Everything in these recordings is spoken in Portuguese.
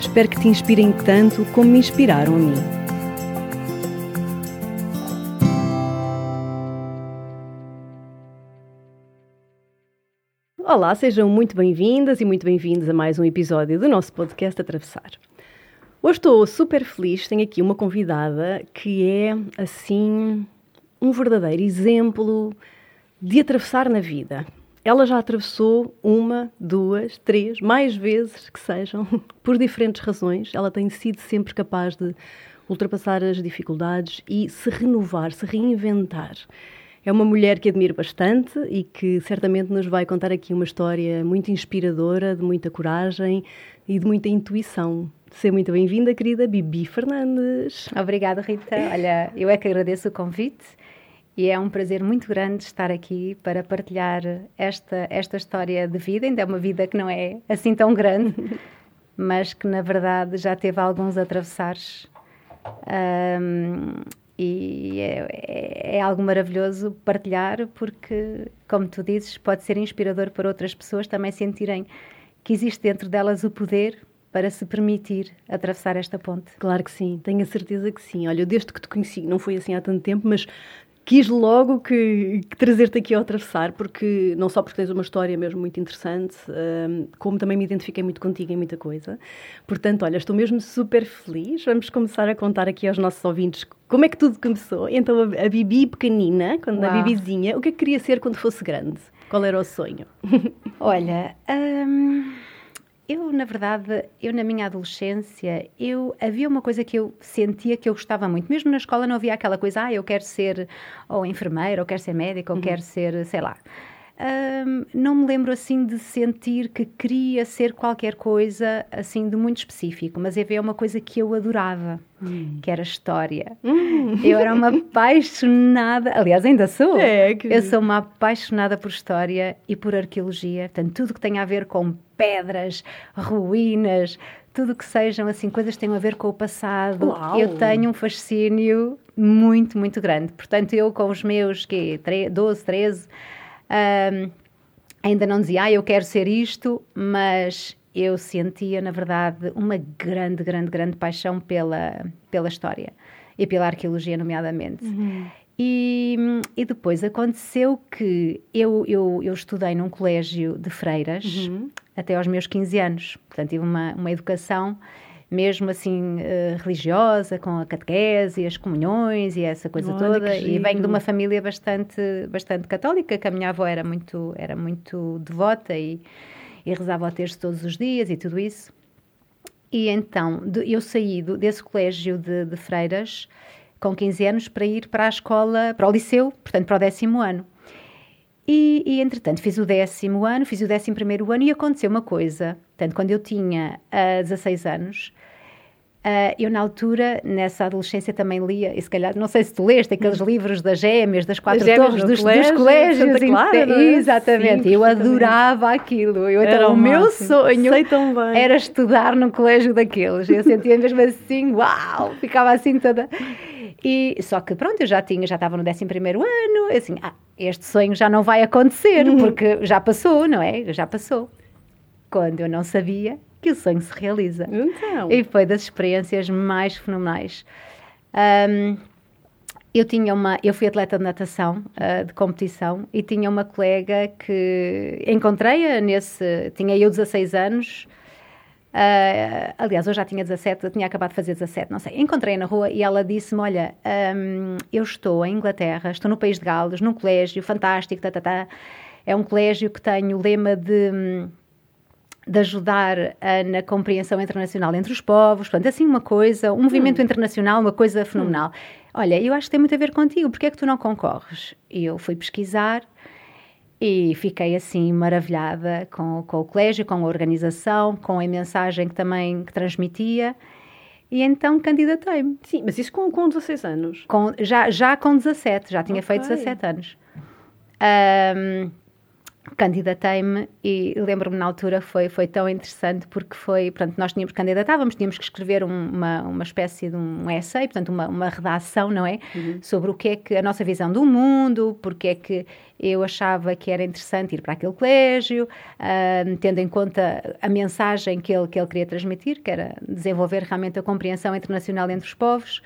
Espero que te inspirem tanto como me inspiraram a mim. Olá, sejam muito bem-vindas e muito bem-vindos a mais um episódio do nosso podcast Atravessar. Hoje estou super feliz, tenho aqui uma convidada que é, assim, um verdadeiro exemplo de atravessar na vida. Ela já atravessou uma, duas, três, mais vezes que sejam, por diferentes razões. Ela tem sido sempre capaz de ultrapassar as dificuldades e se renovar, se reinventar. É uma mulher que admiro bastante e que certamente nos vai contar aqui uma história muito inspiradora, de muita coragem e de muita intuição. Seja muito bem-vinda, querida Bibi Fernandes. Obrigada, Rita. Olha, eu é que agradeço o convite e é um prazer muito grande estar aqui para partilhar esta, esta história de vida. Ainda é uma vida que não é assim tão grande, mas que na verdade já teve alguns atravessares. Um, e é, é, é, algo maravilhoso partilhar porque, como tu dizes, pode ser inspirador para outras pessoas também sentirem que existe dentro delas o poder para se permitir atravessar esta ponte. Claro que sim, tenho a certeza que sim. Olha, desde que te conheci, não foi assim há tanto tempo, mas quis logo que, que trazer-te aqui ao atravessar, porque não só porque tens uma história mesmo muito interessante, um, como também me identifiquei muito contigo em muita coisa. Portanto, olha, estou mesmo super feliz. Vamos começar a contar aqui aos nossos ouvintes como é que tudo começou. Então, a, a Bibi pequenina, quando Uau. a Bibizinha, o que é que queria ser quando fosse grande? Qual era o sonho? Olha, hum, eu, na verdade, eu na minha adolescência, eu havia uma coisa que eu sentia que eu gostava muito. Mesmo na escola não havia aquela coisa, ah, eu quero ser ou enfermeira, ou quero ser médica, ou uhum. quero ser, sei lá. Um, não me lembro assim de sentir que queria ser qualquer coisa assim de muito específico, mas havia uma coisa que eu adorava, hum. que era história. Hum. Eu era uma apaixonada, aliás, ainda sou. É, que... Eu sou uma apaixonada por história e por arqueologia, portanto, tudo que tem a ver com pedras, ruínas, tudo que sejam assim coisas que tenham a ver com o passado. Uau. Eu tenho um fascínio muito, muito grande. Portanto, eu com os meus que 12, 13 um, ainda não dizia, ah, eu quero ser isto, mas eu sentia, na verdade, uma grande, grande, grande paixão pela, pela história e pela arqueologia, nomeadamente. Uhum. E, e, depois aconteceu que eu, eu, eu estudei num colégio de freiras uhum. até aos meus 15 anos. Portanto, tive uma, uma educação mesmo assim uh, religiosa, com a catequese e as comunhões e essa coisa Olha, toda. E venho de uma família bastante, bastante católica, que a minha avó era muito, era muito devota e, e rezava ao terço todos os dias e tudo isso. E então eu saí desse colégio de, de freiras com 15 anos para ir para a escola, para o liceu, portanto para o décimo ano. E, e, entretanto, fiz o décimo ano, fiz o décimo primeiro ano e aconteceu uma coisa. Portanto, quando eu tinha uh, 16 anos, Uh, eu, na altura, nessa adolescência, também lia, e se calhar, não sei se tu leste aqueles hum. livros das gêmeas, das quatro gêmeas torres dos, colégio, dos colégios. Clara, é? Exatamente, Sim, eu adorava aquilo. Eu, então, o meu sonho era estudar num colégio daqueles. Eu sentia mesmo assim, uau, ficava assim toda. E, só que pronto, eu já tinha, já estava no 11 primeiro ano, assim, ah, este sonho já não vai acontecer, uhum. porque já passou, não é? Já passou. Quando eu não sabia que o sonho se realiza. Então. E foi das experiências mais fenomenais. Um, eu tinha uma, eu fui atleta de natação, uh, de competição, e tinha uma colega que encontrei-a nesse, tinha eu 16 anos, uh, aliás, eu já tinha 17, eu tinha acabado de fazer 17, não sei. Encontrei-a na rua e ela disse-me, olha, um, eu estou em Inglaterra, estou no país de Gales, num colégio fantástico, tá, tá, tá. é um colégio que tem o lema de... Um, de ajudar uh, na compreensão internacional entre os povos, portanto, assim uma coisa, um movimento hum. internacional, uma coisa fenomenal. Hum. Olha, eu acho que tem muito a ver contigo, porque é que tu não concorres? E eu fui pesquisar e fiquei assim maravilhada com, com o colégio, com a organização, com a mensagem que também que transmitia E então candidatei-me. Sim, mas isso com, com 16 anos? Com, já, já com 17, já tinha Ok. feito 17 anos. Ahm, candidatei-me e lembro-me na altura foi, foi tão interessante porque foi, portanto, nós tínhamos candidatávamos, tínhamos que escrever um- uma, uma espécie de um essay, portanto, uma, uma redação, não é? Sobre o que é que a nossa visão do mundo, porque é que eu achava que era interessante ir para aquele colégio, ahm, tendo em conta a mensagem que ele, que ele queria transmitir, que era desenvolver realmente a compreensão internacional entre os povos.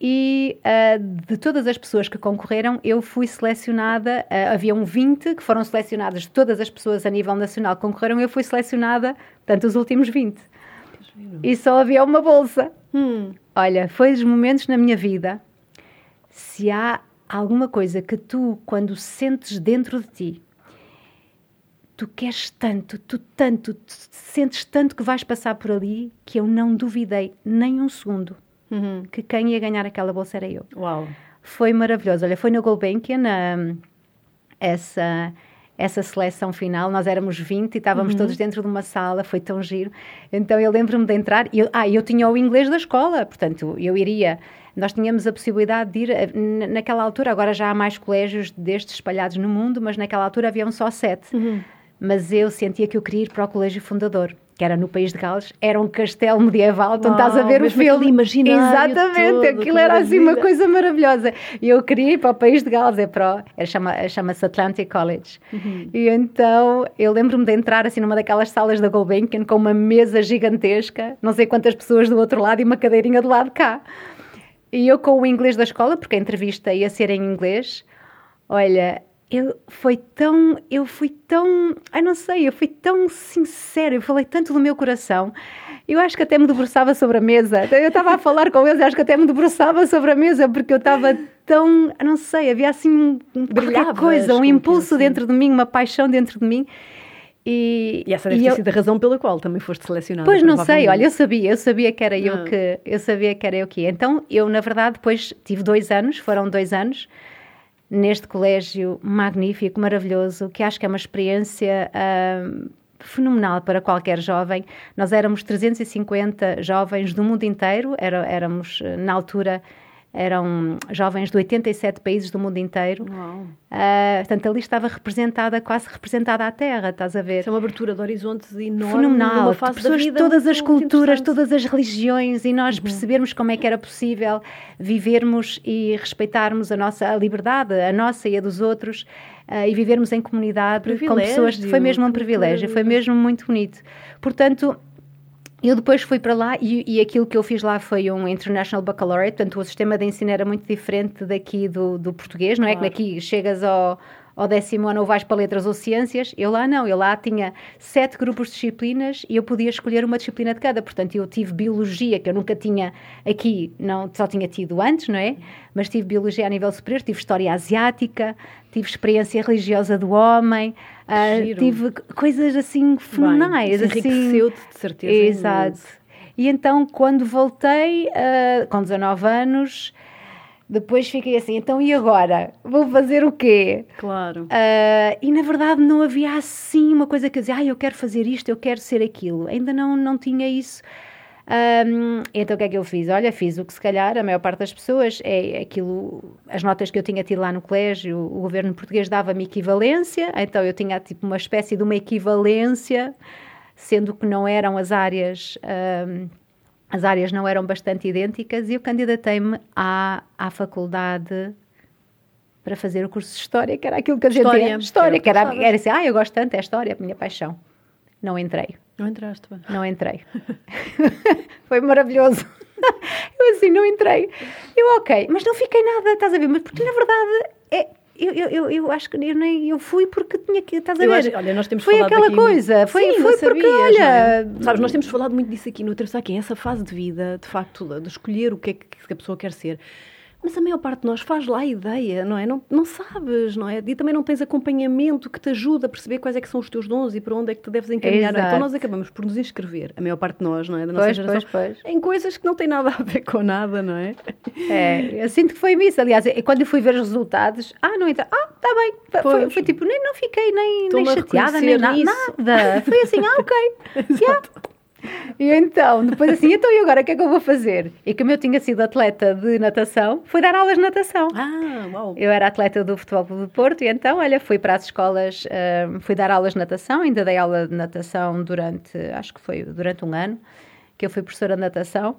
E ah, de todas as pessoas que concorreram, eu fui selecionada. ah, havia um 20 que foram selecionadas, de todas as pessoas a nível nacional que concorreram, eu fui selecionada, portanto, os últimos 20. E só havia uma bolsa. Hum, Olha, foi dos momentos na minha vida. Se há alguma coisa que tu, quando sentes dentro de ti, tu queres tanto, tu tanto, tu sentes tanto que vais passar por ali, que eu não duvidei nem um segundo uhum. que quem ia ganhar aquela bolsa era eu. Uau. Foi maravilhoso. Olha, foi na Gulbenkian, hum, essa, essa seleção final. Nós éramos 20 e estávamos todos dentro de uma sala, foi tão giro. Então eu lembro-me de entrar. Eu, ah, eu tinha o inglês da escola, portanto eu iria. Nós tínhamos a possibilidade de ir, eh, naquela altura, agora já há mais colégios destes espalhados no mundo, mas naquela altura haviam só sete. Mas eu sentia que eu queria ir para o colégio fundador, que era no País de Gales, era um castelo medieval, então estás a ver o filme. imaginário Exatamente, aquilo era assim uma maravilha. coisa maravilhosa. E eu queria ir para o País de Gales, é para o, era chama, chama-se Atlantic College. Uhum. E então eu lembro-me de entrar assim numa daquelas salas da Gulbenkian com uma mesa gigantesca, não sei quantas pessoas do outro lado e uma cadeirinha do lado de cá. E eu com o inglês da escola, porque a entrevista ia ser em inglês, olha, eu foi tão, eu fui tão, ai não sei, eu fui tão sincera, eu falei tanto do meu coração. Eu acho que até me debruçava sobre a mesa. Eu estava a falar com eles, acho que até me debruçava sobre a mesa, porque eu estava tão, não sei, havia assim um, um qualquer Brilhavas coisa, um impulso aquilo, sim. dentro de mim, uma paixão dentro de mim. E, E essa deve e ter eu- sido a razão pela qual também foste selecionada. Pois não sei, olha, eu sabia, eu sabia que era Ah. eu que eu sabia que era eu que ia. Então, eu na verdade depois tive dois anos, foram dois anos neste colégio magnífico, maravilhoso, que acho que é uma experiência ahm, fenomenal para qualquer jovem. Nós éramos 350 jovens do mundo inteiro, era, éramos eh, na altura eram jovens de 87 países do mundo inteiro. Uau. Ah, portanto, ali estava representada, quase representada a terra, estás a ver? Isso é uma abertura de horizontes enorme. fenomenal. de pessoas de todas as culturas. Uhum. todas as religiões e nós percebermos como é que era possível vivermos e respeitarmos a nossa a liberdade, a nossa e a dos outros. ah, e vivermos em comunidade com pessoas. Foi mesmo um privilégio, foi mesmo muito bonito. Portanto, eu depois fui para lá e, e aquilo que eu fiz lá foi um International Baccalaureate, portanto o sistema de ensino era muito diferente daqui do, do português, não é? Claro. Que aqui chegas ao, ao décimo ano ou vais para letras ou ciências, eu lá não, eu lá tinha sete grupos de disciplinas e eu podia escolher uma disciplina de cada, portanto eu tive biologia, que eu nunca tinha aqui, não, só tinha tido antes, não é? Mas tive biologia a nível superior, tive história asiática, tive experiência religiosa do homem, Giro. tive coisas assim fenomenais. Bem, assim, enriqueceu-te, de certeza. Exato. imenso. E então, quando voltei, ah, com 19 anos, depois fiquei assim, então e agora? Vou fazer o quê? Claro. Ah, e na verdade não havia assim uma coisa que eu dizia, ah, eu quero fazer isto, eu quero ser aquilo. Ainda não, não tinha isso. Ahm, então o que é que eu fiz? Olha, fiz o que se calhar a maior parte das pessoas é aquilo, as notas que eu tinha tido lá no colégio, o governo português dava-me equivalência, então eu tinha tipo uma espécie de uma equivalência, sendo que não eram as áreas, ahm, as áreas não eram bastante idênticas, e eu candidatei-me à, à faculdade para fazer o curso de História, que era aquilo que a gente História, ia- História, que era, que era assim, ah, eu gosto tanto, é História, é a minha paixão. Não entrei. Não entraste bem. Não entrei. Foi maravilhoso. Eu assim, não entrei. Eu, ok, mas não fiquei nada, estás a ver? Mas porque na verdade é. Eu, eu, eu, acho que eu, nem, eu fui porque tinha que. Estás a ver? acho- olha, nós temos foi aquela coisa. Foi, Sim, foi porque, sabias, não olha. é? Sabes, nós temos falado muito disso aqui no Terço Aqui, essa fase de vida, de facto, de escolher o que é que a pessoa quer ser. Mas a maior parte de nós faz lá a ideia, não é? Não, não sabes, não é? E também não tens acompanhamento que te ajuda a perceber quais é que são os teus dons e para onde é que te deves encaminhar. Então Exato. nós acabamos por nos inscrever, a maior parte de nós, não é? Da nossa Pois, geração, pois, pois. em coisas que não têm nada a ver com nada, não é? É, eu sinto que foi isso. Aliás, quando eu fui ver os resultados, ah, não entra. Ah, está bem. Foi, foi, tipo, nem não fiquei nem, nem chateada, nem reconhecer na, nisso. nada. Foi assim, ah, ok. Yeah. E então, depois assim, então e agora o que é que eu vou fazer? E como eu tinha sido atleta de natação, fui dar aulas de natação. Ah, uau. Eu era atleta do Futebol Clube do Porto e então, olha, fui para as escolas, uh, fui dar aulas de natação, ainda dei aula de natação durante, acho que foi durante um ano, que eu fui professora de natação.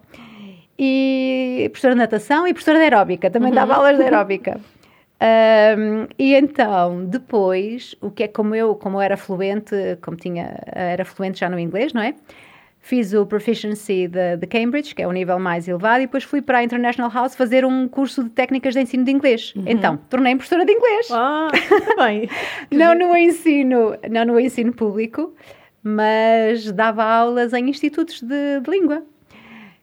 E professora de natação e professora de aeróbica, também uhum. dava aulas de aeróbica. Um, e então, depois, o que é como eu, como eu era fluente, como tinha, era fluente já no inglês, não é? Fiz o Proficiency de, de, Cambridge, que é o nível mais elevado, e depois fui para a International House fazer um curso de técnicas de ensino de inglês. Uhum. Então, tornei-me professora de inglês. Ah, bem. não no ensino, não no ensino público, mas dava aulas em institutos de, de língua.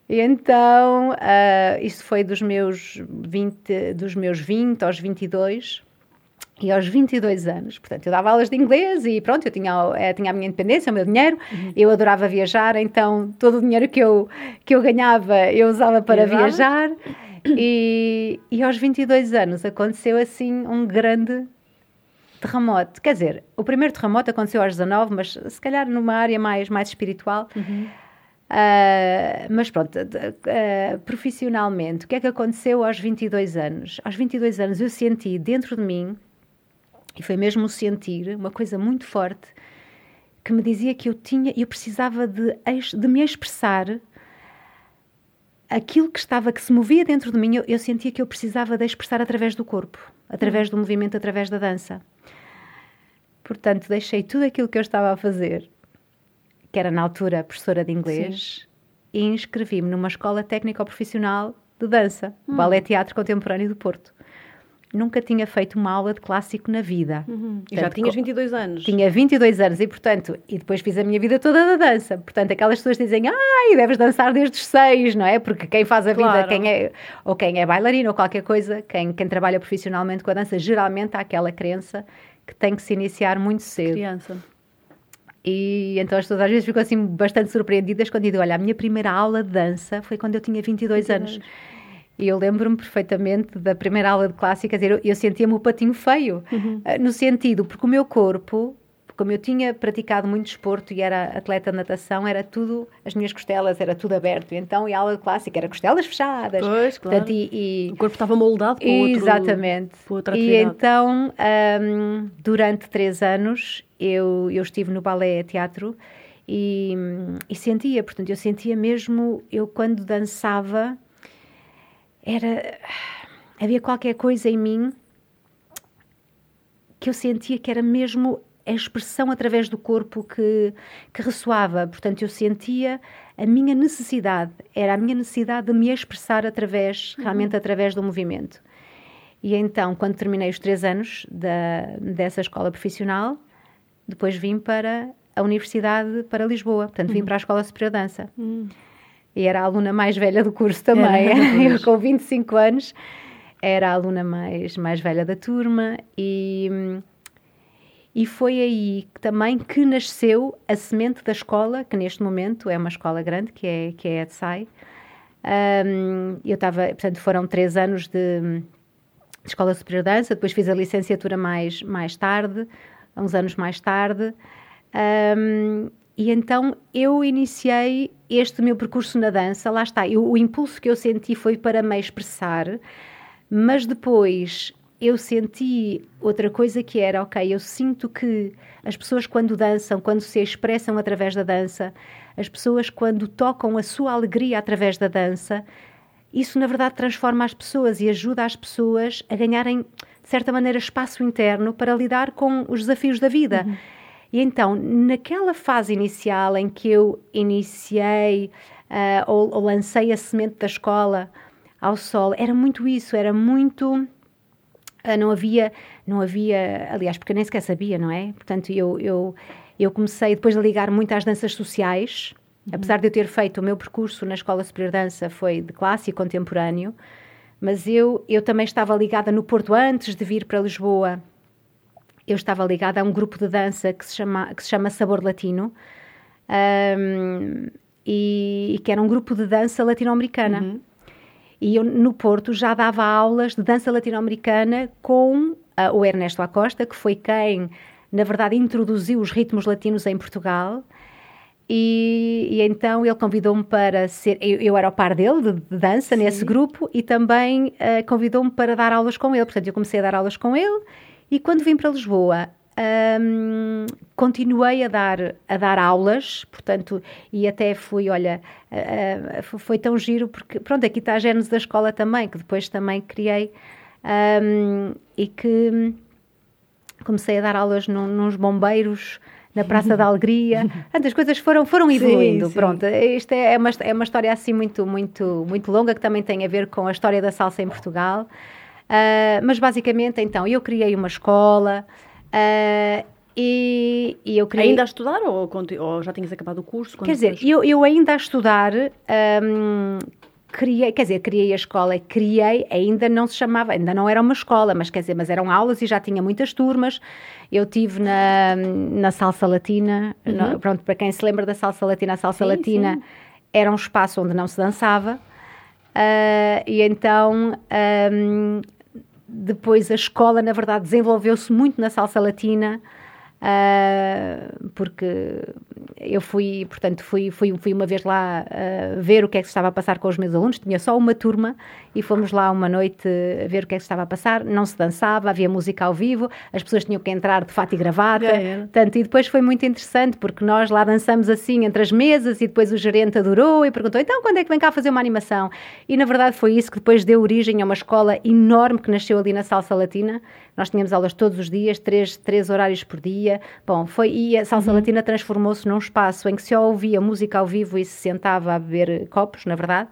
E então, uh, isso foi dos meus 20, dos meus 20 aos 22 e aos 22 anos. Portanto, eu dava aulas de inglês e pronto, eu tinha, eu eh, tinha a minha independência, o meu dinheiro, uhum. eu adorava viajar, então todo o dinheiro que eu, que eu ganhava eu usava para viajar. E, e aos 22 anos aconteceu assim um grande terremoto. Quer dizer, o primeiro terremoto aconteceu aos 19, mas se calhar numa área mais, mais espiritual. Uhum. Uh, mas pronto, uh, profissionalmente, o que é que aconteceu aos 22 anos? Aos 22 anos eu senti dentro de mim, e foi mesmo sentir, uma coisa muito forte, que me dizia que eu tinha, eu precisava de, de me expressar aquilo que estava, que se movia dentro de mim, eu, eu sentia que eu precisava de expressar através do corpo, através do movimento, através da dança. Portanto, deixei tudo aquilo que eu estava a fazer que era na altura professora de inglês, Sim. e inscrevi-me numa escola técnico-profissional de dança, hum. Ballet Teatro Contemporâneo do Porto. Nunca tinha feito uma aula de clássico na vida. Uhum. E já tinhas 22 anos. Tinha 22 anos e, portanto, e depois fiz a minha vida toda da dança. Portanto, aquelas pessoas dizem, ai, deves dançar desde os seis, não é? Porque quem faz a claro. vida, quem é, ou quem é bailarina ou qualquer coisa, quem, quem trabalha profissionalmente com a dança, geralmente há aquela crença que tem que se iniciar muito cedo. Criança. E então as pessoas às vezes ficam assim bastante surpreendidas quando digo: Olha, a minha primeira aula de dança foi quando eu tinha 22, 22. anos. E eu lembro-me perfeitamente da primeira aula de clássica, quer dizer, eu, eu sentia-me o patinho feio, uhum. Eh, no sentido, porque o meu corpo, como eu tinha praticado muito desporto e era atleta de natação, era tudo, as minhas costelas, era tudo aberto. Então, e a aula de clássica era costelas fechadas. Pois, claro. Portanto, e, e... O corpo estava moldado para outro Exatamente. Para outra e então, durante três anos, eu, eu estive no balé teatro e, e sentia, portanto, eu sentia mesmo, eu quando dançava, era. Havia qualquer coisa em mim que eu sentia que era mesmo a expressão através do corpo que, que ressoava. Portanto, eu sentia a minha necessidade, era a minha necessidade de me expressar através, uhum. realmente através do movimento. E então, quando terminei os três anos da, dessa escola profissional, depois vim para a Universidade para Lisboa, portanto vim uhum. para a Escola Superior de Dança. Uhum. E era a aluna mais velha do curso também, eu com 25 anos. Era a aluna mais, mais velha da turma. E, e foi aí também que nasceu a semente da escola, que neste momento é uma escola grande, que é, que é a EDSAI. Um, eu estava, portanto, foram três anos de, de Escola Superior de Dança, depois fiz a licenciatura mais, mais tarde, uns anos mais tarde. Um, e então eu iniciei este meu percurso na dança, lá está, eu, o impulso que eu senti foi para me expressar, mas depois eu senti outra coisa que era, ok, eu sinto que as pessoas quando dançam, quando se expressam através da dança, as pessoas quando tocam a sua alegria através da dança, isso na verdade transforma as pessoas e ajuda as pessoas a ganharem de certa maneira, espaço interno para lidar com os desafios da vida. Uhum. E então, naquela fase inicial em que eu iniciei uh, ou, ou, lancei a semente da escola ao sol, era muito isso, era muito. Uh, não havia, não havia, aliás, porque eu nem sequer sabia, não é? Portanto, eu, eu, eu comecei depois a ligar muito às danças sociais, uhum. apesar de eu ter feito o meu percurso na Escola Superior de Dança foi de classe e contemporâneo, mas eu, eu também estava ligada no Porto antes de vir para Lisboa. Eu estava ligada a um grupo de dança que se chama, que se chama Sabor Latino. Um, e, e, que era um grupo de dança latino-americana. Uhum. E eu, no Porto, já dava aulas de dança latino-americana com uh, o Ernesto Acosta, que foi quem, na verdade, introduziu os ritmos latinos em Portugal. e, e, então ele convidou-me para ser. Eu, eu, era o par dele de, de dança Sim. nesse grupo e também uh, convidou-me para dar aulas com ele. Portanto, eu comecei a dar aulas com ele e quando vim para Lisboa. Um, continuei a dar, a dar aulas, portanto, e até fui, olha, uh, foi tão giro, porque, pronto, aqui está a gênese da escola também, que depois também criei, um, e que comecei a dar aulas num, nos bombeiros, na Praça da Alegria. As coisas foram, foram evoluindo. Sim, sim. Pronto, isto é, é uma, é uma história assim muito, muito, muito longa que também tem a ver com a história da salsa em Portugal. Uh, mas basicamente, então, eu criei uma escola. Uh, e, e, eu criei... Ainda a estudar ou, ou já tinhas acabado o curso? Quer dizer, eu, eu ainda a estudar, um, criei, quer dizer, criei a escola, criei, ainda não se chamava, ainda não era uma escola, mas quer dizer, mas eram aulas e já tinha muitas turmas. Eu tive na, na salsa latina, uhum. no, pronto, para quem se lembra da salsa latina, a salsa sim, latina sim. era um espaço onde não se dançava. Uh, e então um, depois a escola, na verdade, desenvolveu-se muito na salsa latina. Uh, porque eu fui, portanto, fui, fui, fui uma vez lá uh, ver o que é que se estava a passar com os meus alunos, tinha só uma turma e fomos lá uma noite ver o que é que estava a passar, não se dançava, havia música ao vivo, as pessoas tinham que entrar de fato e gravata, é, tanto, e depois foi muito interessante porque nós lá dançamos assim entre as mesas e depois o gerente adorou e perguntou, então quando é que vem cá fazer uma animação? E na verdade foi isso que depois deu origem a uma escola enorme que nasceu ali na Salsa Latina, nós tínhamos aulas todos os dias, três, três horários por dia. Bom, foi, e a Salsa uhum. Latina transformou-se num espaço em que se ouvia música ao vivo e se sentava a beber copos, na verdade,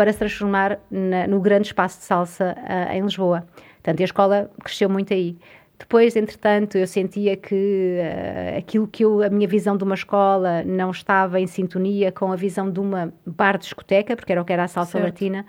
para se transformar na, no grande espaço de salsa uh, em Lisboa. Portanto, a escola cresceu muito aí. Depois, entretanto, eu sentia que uh, aquilo que eu, a minha visão de uma escola não estava em sintonia com a visão de uma bar-discoteca, porque era o que era a salsa certo. latina.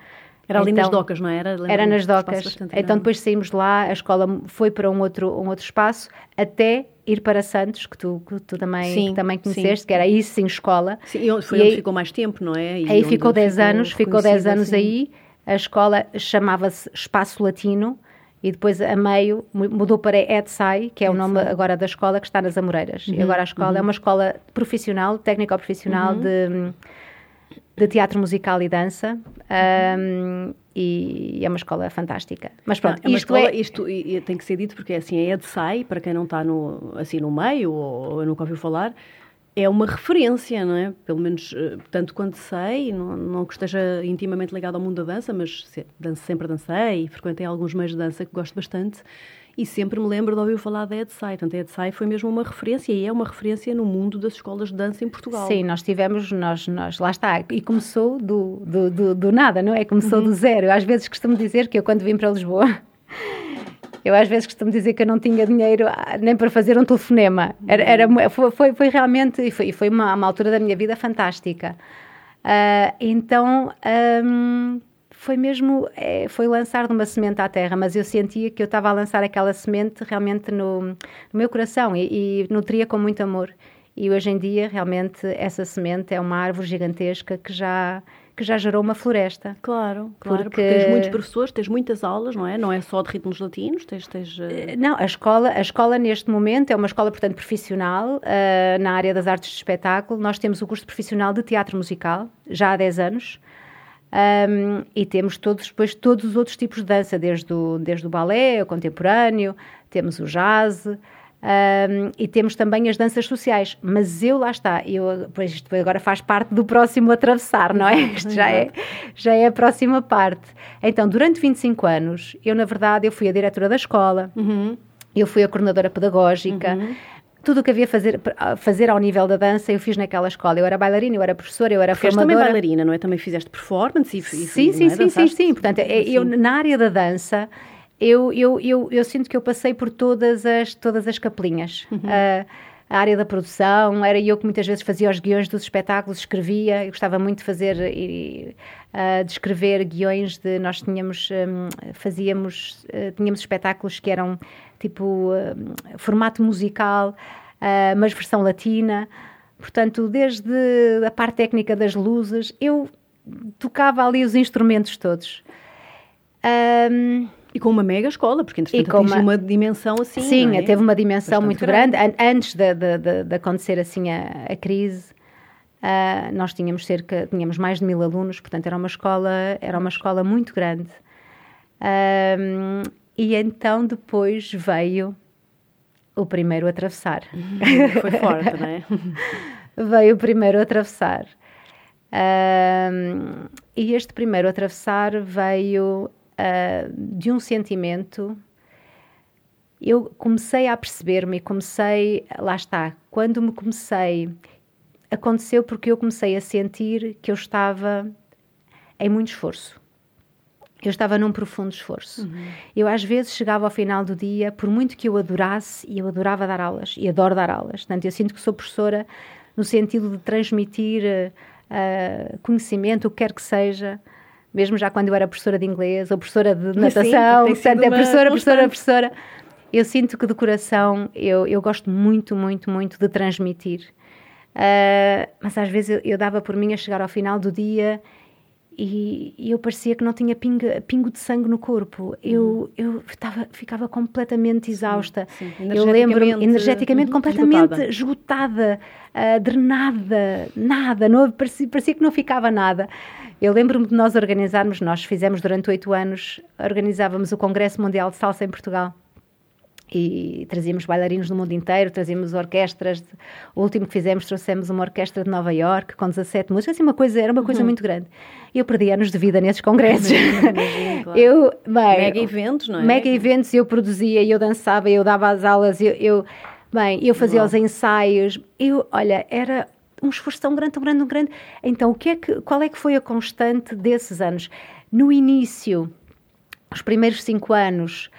Era ali então, nas docas, não era? Lembra era nas docas. Então depois saímos de lá, a escola foi para um outro, um outro espaço, até ir para Santos, que tu, que tu também, sim, que também conheceste, sim. que era aí sim escola. Sim, foi e onde aí, ficou mais tempo, não é? E aí ficou 10 anos, ficou 10 anos assim. aí. A escola chamava-se Espaço Latino e depois a meio mudou para EDSAI, que é o nome agora da escola que está nas Amoreiras. Uhum, e agora a escola é uhum. é uma escola profissional, técnico-profissional uhum. de de teatro musical e dança um, e é uma escola fantástica. Mas pronto, não, é isto, escola, é... isto e, tem que ser dito porque assim, é de SAI, para quem não está no, assim, no meio ou, ou nunca ouviu falar, é uma referência, não é? Pelo menos, eh, tanto quanto sei, não, não que esteja intimamente ligado ao mundo da dança, mas sempre dancei e frequentei alguns meios de dança que gosto bastante e sempre me lembro de ouvir falar da EDSAI. Portanto, a EDSAI foi mesmo uma referência e é uma referência no mundo das escolas de dança em Portugal. Sim, nós tivemos, nós, nós lá está, e começou do, do, do, do nada, não é? Começou uhum. do zero. Eu às vezes costumo dizer que eu quando vim para Lisboa eu às vezes costumo dizer que eu não tinha dinheiro ah, nem para fazer um telefonema. Era, era foi, foi, foi, realmente, e foi, foi uma, uma, altura da minha vida fantástica. Uh, então, um, foi mesmo, é, foi lançar uma semente à terra, mas eu sentia que eu estava a lançar aquela semente realmente no, no meu coração e, e nutria com muito amor. E hoje em dia, realmente, essa semente é uma árvore gigantesca que já que já gerou uma floresta. Claro, claro, porque, porque tens muitos professores, tens muitas aulas, não é? Não é só de ritmos latinos, tens... tens uh... Não, a escola, a escola neste momento é uma escola, portanto, profissional uh, na área das artes de espetáculo. Nós temos o curso profissional de teatro musical, já há 10 anos. Um, e temos todos, depois todos os outros tipos de dança, desde o, desde o balé, o contemporâneo, temos o jazz, um, e temos também as danças sociais. Mas eu, lá está, eu, pois isto agora faz parte do próximo atravessar, não é? Isto já é, já é a próxima parte. Então, durante 25 anos, eu, na verdade, eu fui a diretora da escola, uhum. eu fui a coordenadora pedagógica, uhum tudo o que havia fazer fazer ao nível da dança eu fiz naquela escola. Eu era bailarina, eu era professora, eu era Porque formadora. também bailarina, não é? Também fizeste performance e, e sim, sim, é? sim, sim, sim. Portanto, é, eu na área da dança eu, eu, eu, eu sinto que eu passei por todas as todas as capelinhas. Uhum. Uh, a área da produção, era eu que muitas vezes fazia os guiões dos espetáculos, escrevia, eu gostava muito de fazer, e, uh, de escrever guiões de, nós tínhamos, um, fazíamos, uh, tínhamos espetáculos que eram tipo uh, formato musical, mas versão latina, portanto, desde a parte técnica das luzes, eu tocava ali os instrumentos todos. Um, e com uma mega escola, porque entretanto uma... uma dimensão assim. Sim, é? teve uma dimensão Bastante muito grande, grande antes de, de, de, de, acontecer assim a, a crise. Uh, nós tínhamos cerca, tínhamos mais de mil alunos, portanto era uma escola, era uma escola muito grande. Uh, e então depois veio o primeiro a atravessar. Foi forte, não é? veio o primeiro a atravessar. Uh, e este primeiro a atravessar veio de um sentimento eu comecei a perceber-me, comecei, lá está, quando me comecei, aconteceu porque eu comecei a sentir que eu estava em muito esforço. Eu estava num profundo esforço. Uhum. Eu às vezes chegava ao final do dia, por muito que eu adorasse, e eu adorava dar aulas, e adoro dar aulas. Portanto, eu sinto que sou professora no sentido de transmitir uh, conhecimento, o que quer que seja, mesmo já quando eu era professora de inglês ou professora de natação, Sim, portanto, é professora, professora, professora eu sinto que de coração eu, eu gosto muito, muito, muito de transmitir. Uh, mas às vezes eu, eu, dava por mim a chegar ao final do dia e, e eu parecia que não tinha pinga, pingo de sangue no corpo. Eu, uhum. eu tava, ficava completamente exausta. Sim, sim. Eu lembro energeticamente uhum, completamente esgotada, esgotada uh, drenada, nada. Não, parecia, parecia que não ficava nada. Eu lembro-me de nós organizarmos, nós fizemos durante oito anos, organizávamos o Congresso Mundial de Salsa em Portugal e trazíamos bailarinos do mundo inteiro, trazíamos orquestras. O último que fizemos, trouxemos uma orquestra de Nova York com 17 músicas, assim, uma coisa, era uma coisa uhum. muito grande. Eu perdi anos de vida nesses congressos. Imagina, claro. eu, bem, mega eventos, não é? Mega eventos, eu produzia, eu dançava, eu dava as aulas, eu, eu bem, eu fazia os ensaios. Eu, olha, era um esforço tão grande, tão grande, tão grande. Então, o que é que, qual é que foi a constante desses anos? No início, os primeiros cinco anos,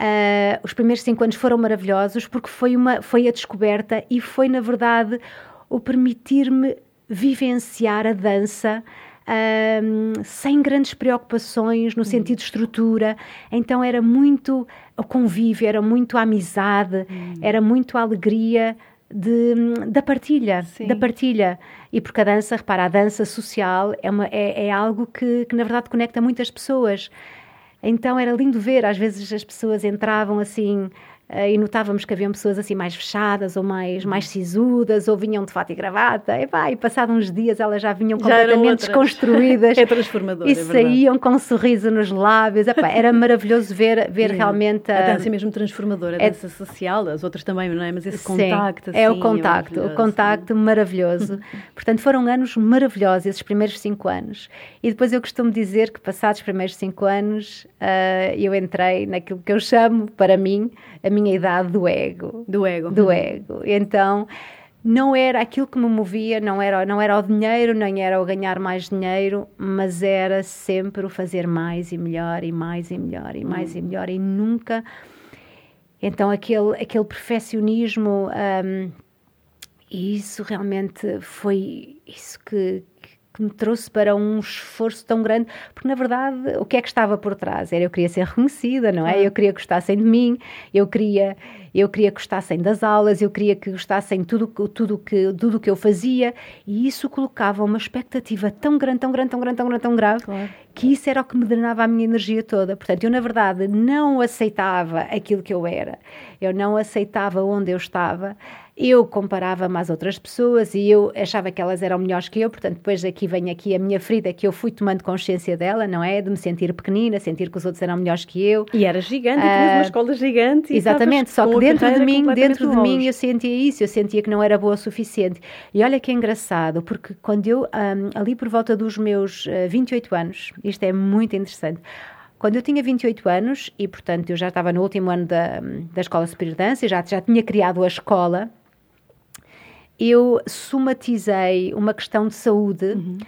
Uh, os primeiros cinco anos foram maravilhosos porque foi, uma, foi a descoberta e foi, na verdade, o permitir-me vivenciar a dança uh, sem grandes preocupações no sentido de estrutura. Então era muito o convívio, era muito a amizade, hum. era muito a alegria de, da partilha, Sim. da partilha. E porque a dança, repara, a dança social é, uma, é, é algo que, que, na verdade, conecta muitas pessoas. Então era lindo ver, às vezes as pessoas entravam assim e notávamos que haviam pessoas assim mais fechadas ou mais, mais sisudas ou vinham de fato e gravata e, pá, e passado uns dias elas já vinham completamente desconstruídas é transformador, e é saíam com um sorriso nos lábios Epá, era maravilhoso ver, ver realmente a, a dança é mesmo transformadora, a é, dança social as outras também, não é? Mas esse sim, contacto assim, é o assim, contacto, é o contacto maravilhoso. Portanto foram anos maravilhosos esses primeiros cinco anos. E depois eu costumo dizer que passados os primeiros cinco anos uh, eu entrei naquilo que eu chamo para mim a minha minha idade do ego. Do ego. Do ego. Então, não era aquilo que me movia, não era, não era o dinheiro, nem era o ganhar mais dinheiro, mas era sempre o fazer mais e melhor e mais e melhor e mais hum. e melhor e nunca. Então, aquele, aquele perfeccionismo, um, isso realmente foi isso que, que me trouxe para um esforço tão grande, porque na verdade o que é que estava por trás? Era eu queria ser reconhecida, não é? Eu queria que gostassem de mim, eu queria, eu queria que gostassem das aulas, eu queria que gostassem tudo, tudo, que, tudo que eu fazia e isso colocava uma expectativa tão grande, tão grande, tão grande, tão grande, tão grave, claro. que isso era o que me drenava a minha energia toda. Portanto, eu na verdade não aceitava aquilo que eu era, eu não aceitava onde eu estava eu comparava-me às outras pessoas e eu achava que elas eram melhores que eu, portanto, depois aqui vem aqui a minha ferida que eu fui tomando consciência dela, não é? De me sentir pequenina, sentir que os outros eram melhores que eu. E era gigante, uh, e tinhas uma ah, escola gigante. Exatamente, só que dentro de mim, dentro de mim eu sentia isso, eu sentia que não era boa o suficiente. E olha que engraçado, porque quando eu, um, ali por volta dos meus uh, 28 anos, isto é muito interessante, quando eu tinha 28 anos, e portanto eu já estava no último ano da, da Escola Superior de Dança, já, já tinha criado a escola, eu somatizei uma questão de saúde. Uhum.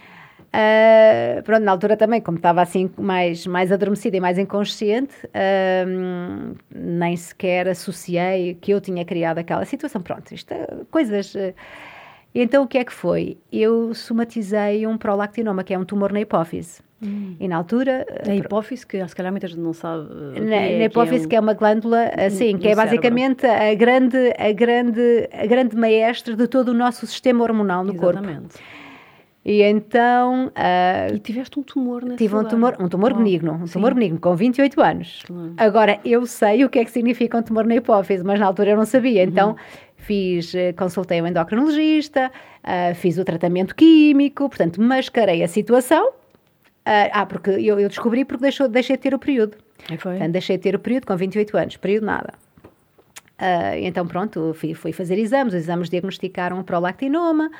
Uh, pronto, na altura também, como estava assim mais, mais adormecida e mais inconsciente, uh, nem sequer associei que eu tinha criado aquela situação. Pronto, isto é coisas. Uh, então o que é que foi? Eu somatizei um prolactinoma, que é um tumor na hipófise. Hum. E na altura. Na hipófise, que se calhar muita gente não sabe. Na, é, na hipófise, que é, um... que é, uma glândula, assim, que é basicamente a grande, a, grande, a grande maestra de todo o nosso sistema hormonal no Exatamente. corpo. E então. Uh, e tiveste um tumor nesse Tive um tumor, um tumor Oh, benigno, um sim. tumor benigno, com 28 anos. Claro. Agora, eu sei o que é que significa um tumor na hipófise, mas na altura eu não sabia. Então, Uhum. fiz, eh, consultei o endocrinologista, ah, fiz o tratamento químico, portanto, mascarei a situação. Ah, ah, porque eu, eu descobri porque deixou, deixei de ter o período. Aí foi. Portanto, deixei de ter o período com 28 anos, período nada. Ah, então, pronto, fui, fui fazer exames, os exames diagnosticaram um prolactinoma,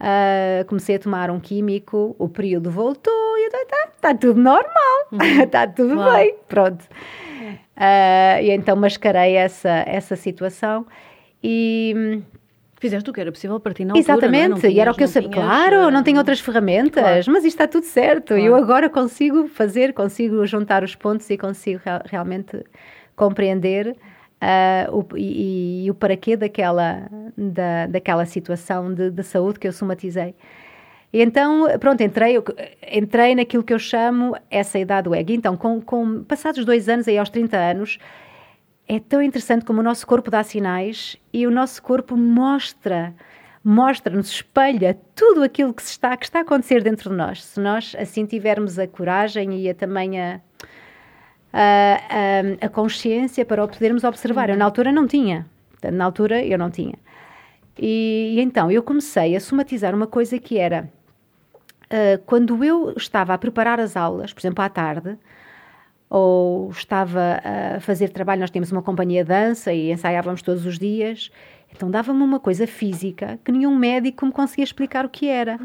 ah, comecei a tomar um químico, o período voltou e está tá tudo normal, está tudo Claro. bem, pronto. Ah, e então mascarei essa, essa situação e... Fizeste o que era possível para ti na altura, Exatamente, não é? Não e era o que eu não sabia. Claro, não eh, tenho outras ferramentas, Claro. mas isto está tudo certo. Claro. Eu agora consigo fazer, consigo juntar os pontos e consigo real- realmente compreender ah, o, e, e o para quê daquela, da, daquela situação de, de saúde que eu somatizei. E então, pronto, entrei, entrei naquilo que eu chamo essa idade WEG. Então, com, com passados dois anos, aí aos 30 anos, é tão interessante como o nosso corpo dá sinais e o nosso corpo mostra, mostra-nos, espelha tudo aquilo que, está, que está a acontecer dentro de nós. Se nós assim tivermos a coragem e a, também a, a, a, a consciência para o podermos observar. Eu na altura não tinha. Na altura eu não tinha. E, e então eu comecei a somatizar uma coisa que era ah, quando eu estava a preparar as aulas, por exemplo, à tarde, ou estava a fazer trabalho, nós tínhamos uma companhia de dança e ensaiávamos todos os dias, então dava-me uma coisa física que nenhum médico me conseguia explicar o que era.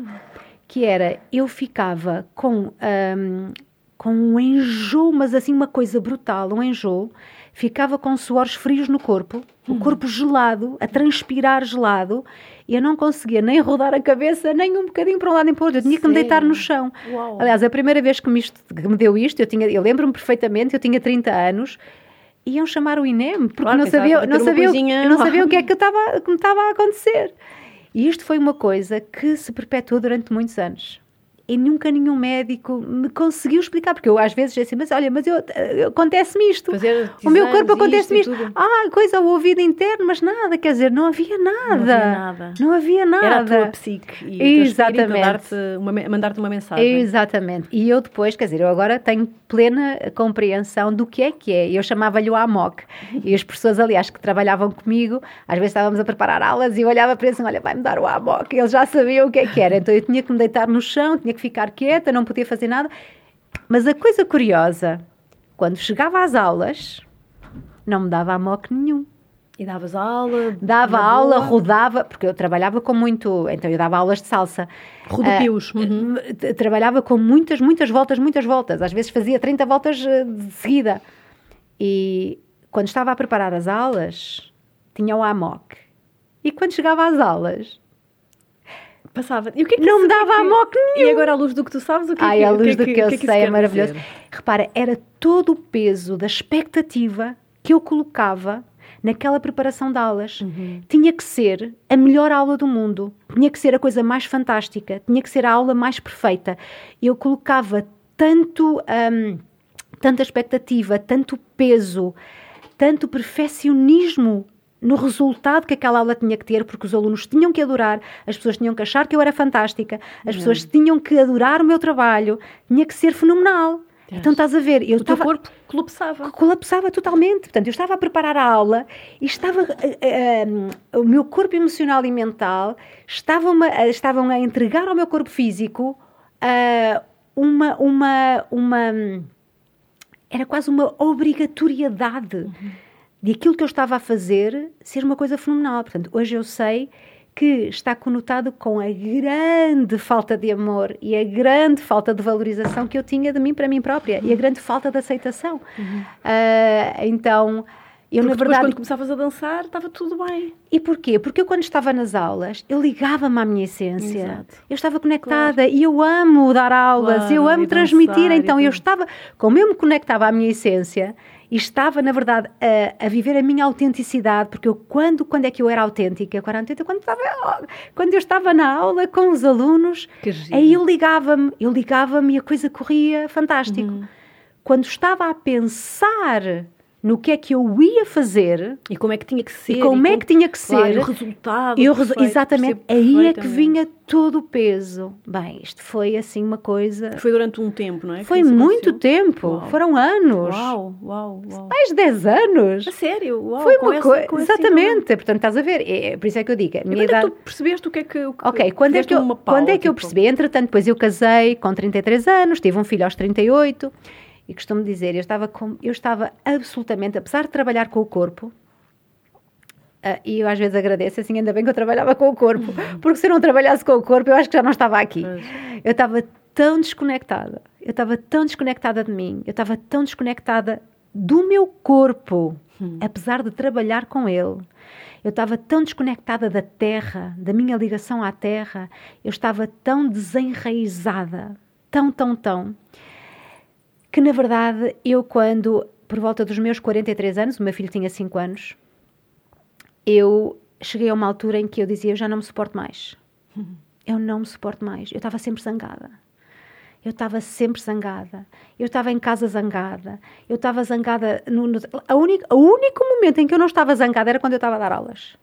Que era, eu ficava com, ahm, com um enjoo, mas assim uma coisa brutal, um enjoo, ficava com suores frios no corpo, o corpo gelado, a transpirar gelado, e eu não conseguia nem rodar a cabeça, nem um bocadinho para um lado nem para o outro, eu tinha que me deitar no chão. Uau. Aliás, a primeira vez que me, isto- que me deu isto, eu, tinha, eu lembro-me perfeitamente, eu tinha 30 anos, iam chamar o INEM, porque Claro, não, sabia, não, sabia, coisinha não lá. sabia o que é que, estava, que me estava a acontecer. E isto foi uma coisa que se perpetuou durante muitos anos. E nunca nenhum médico me conseguiu explicar, porque eu às vezes disse assim, mas olha, mas eu, eh, acontece-me isto. O meu corpo acontece-me isto isto. Ah, coisa, o ouvido interno, mas nada, quer dizer, não havia nada. Não havia nada. Não havia nada. Era a tua psique e Exatamente. me- mandar-te uma mensagem. Exatamente. E eu depois, quer dizer, eu agora tenho plena compreensão do que é que é. Eu chamava-lhe o AMOC. E as pessoas, aliás, que trabalhavam comigo, às vezes estávamos a preparar aulas e eu olhava para eles e olha, vai-me dar o AMOC. Eles já sabiam o que é que era. Então eu tinha que me deitar no chão, tinha que ficar quieta, não podia fazer nada. Mas a coisa curiosa, quando chegava às aulas, não me dava AMOC nenhum. E davas aula. Dava aula, boa? rodava, porque eu trabalhava com muito. Então eu dava aulas de salsa. Rodopios. Ah, Uhum. t- Trabalhava com muitas, muitas voltas, muitas voltas. Às vezes fazia 30 voltas eh, de seguida. E quando estava a preparar as aulas, tinha o AMOC. E quando chegava às aulas, Passava. E o que é que não me que é dava que- AMOC nenhum. E agora, à luz do que tu sabes, o que é Ai, que à o luz é do que, que eu é sei, é maravilhoso. dizer? Repara, era todo o peso da expectativa que eu colocava naquela preparação de aulas. Uhum. Tinha que ser a melhor aula do mundo, tinha que ser a coisa mais fantástica, tinha que ser a aula mais perfeita. Eu colocava tanto, hum, tanta expectativa, tanto peso, tanto perfeccionismo no resultado que aquela aula tinha que ter, porque os alunos tinham que adorar, as pessoas tinham que achar que eu era fantástica, as pessoas tinham que adorar o meu trabalho, tinha que ser fenomenal. Yes. Então estás a ver, eu O teu estava corpo colapsava. colapsava totalmente. Portanto, eu estava a preparar a aula e estava eh, eh, o meu corpo emocional e mental estavam a, estavam a entregar ao meu corpo físico ah, uma uma uma era quase uma obrigatoriedade de aquilo que eu estava a fazer ser uma coisa fenomenal. Portanto, hoje eu sei que está conotado com a grande falta de amor e a grande falta de valorização que eu tinha de mim para mim própria e a grande falta de aceitação. Ah, então, eu Porque na verdade. quando começavas a dançar, estava tudo bem. E porquê? Porque eu, quando estava nas aulas, eu ligava-me à minha essência. Exato. Eu estava conectada e eu amo dar aulas, Claro, eu amo transmitir. dançar Então, eu estava, como eu me conectava à minha essência e estava, na verdade, a, a viver a minha autenticidade, porque eu, quando, quando é que eu era autêntica? Eu era autêntica quando, estava, quando eu estava na aula com os alunos, aí eu ligava-me, eu ligava-me e a coisa corria fantástico. Uhum. Quando estava a pensar no que é que eu ia fazer e como é que tinha que ser e como e é que tinha que ser claro, o resultado e resu exatamente aí é que vinha todo o peso. Bem isto foi assim uma coisa foi durante um tempo não é? Foi muito tempo uau. foram anos. Uau, uau, uau. mais de 10 anos. A sério? Uau, foi uma coisa exatamente portanto estás a ver é, é, por isso é que eu digo a minha idade... é que tu percebeste o que é que, o que ok quando é que eu, quando é que tipo... eu percebi? Entretanto depois eu casei com 33 anos tive um filho aos 38 e costumo dizer, eu estava, com, eu estava absolutamente, apesar de trabalhar com o corpo, uh, e eu às vezes agradeço, assim, ainda bem que eu trabalhava com o corpo, uhum. porque se eu não trabalhasse com o corpo, eu acho que já não estava aqui. Eu estava tão desconectada, eu estava tão desconectada de mim, eu estava tão desconectada do meu corpo, hum. apesar de trabalhar com ele. Eu estava tão desconectada da terra, da minha ligação à terra, eu estava tão desenraizada, tão, tão, tão, que na verdade eu quando, por volta dos meus 43 anos, o meu filho tinha 5 anos, eu cheguei a uma altura em que eu dizia, eu já não me suporto mais. Eu não me suporto mais. Eu estava sempre zangada. Eu estava sempre zangada. Eu estava em casa zangada. Eu estava zangada. No, no, a o único momento em que eu não estava zangada era quando eu estava a dar aulas.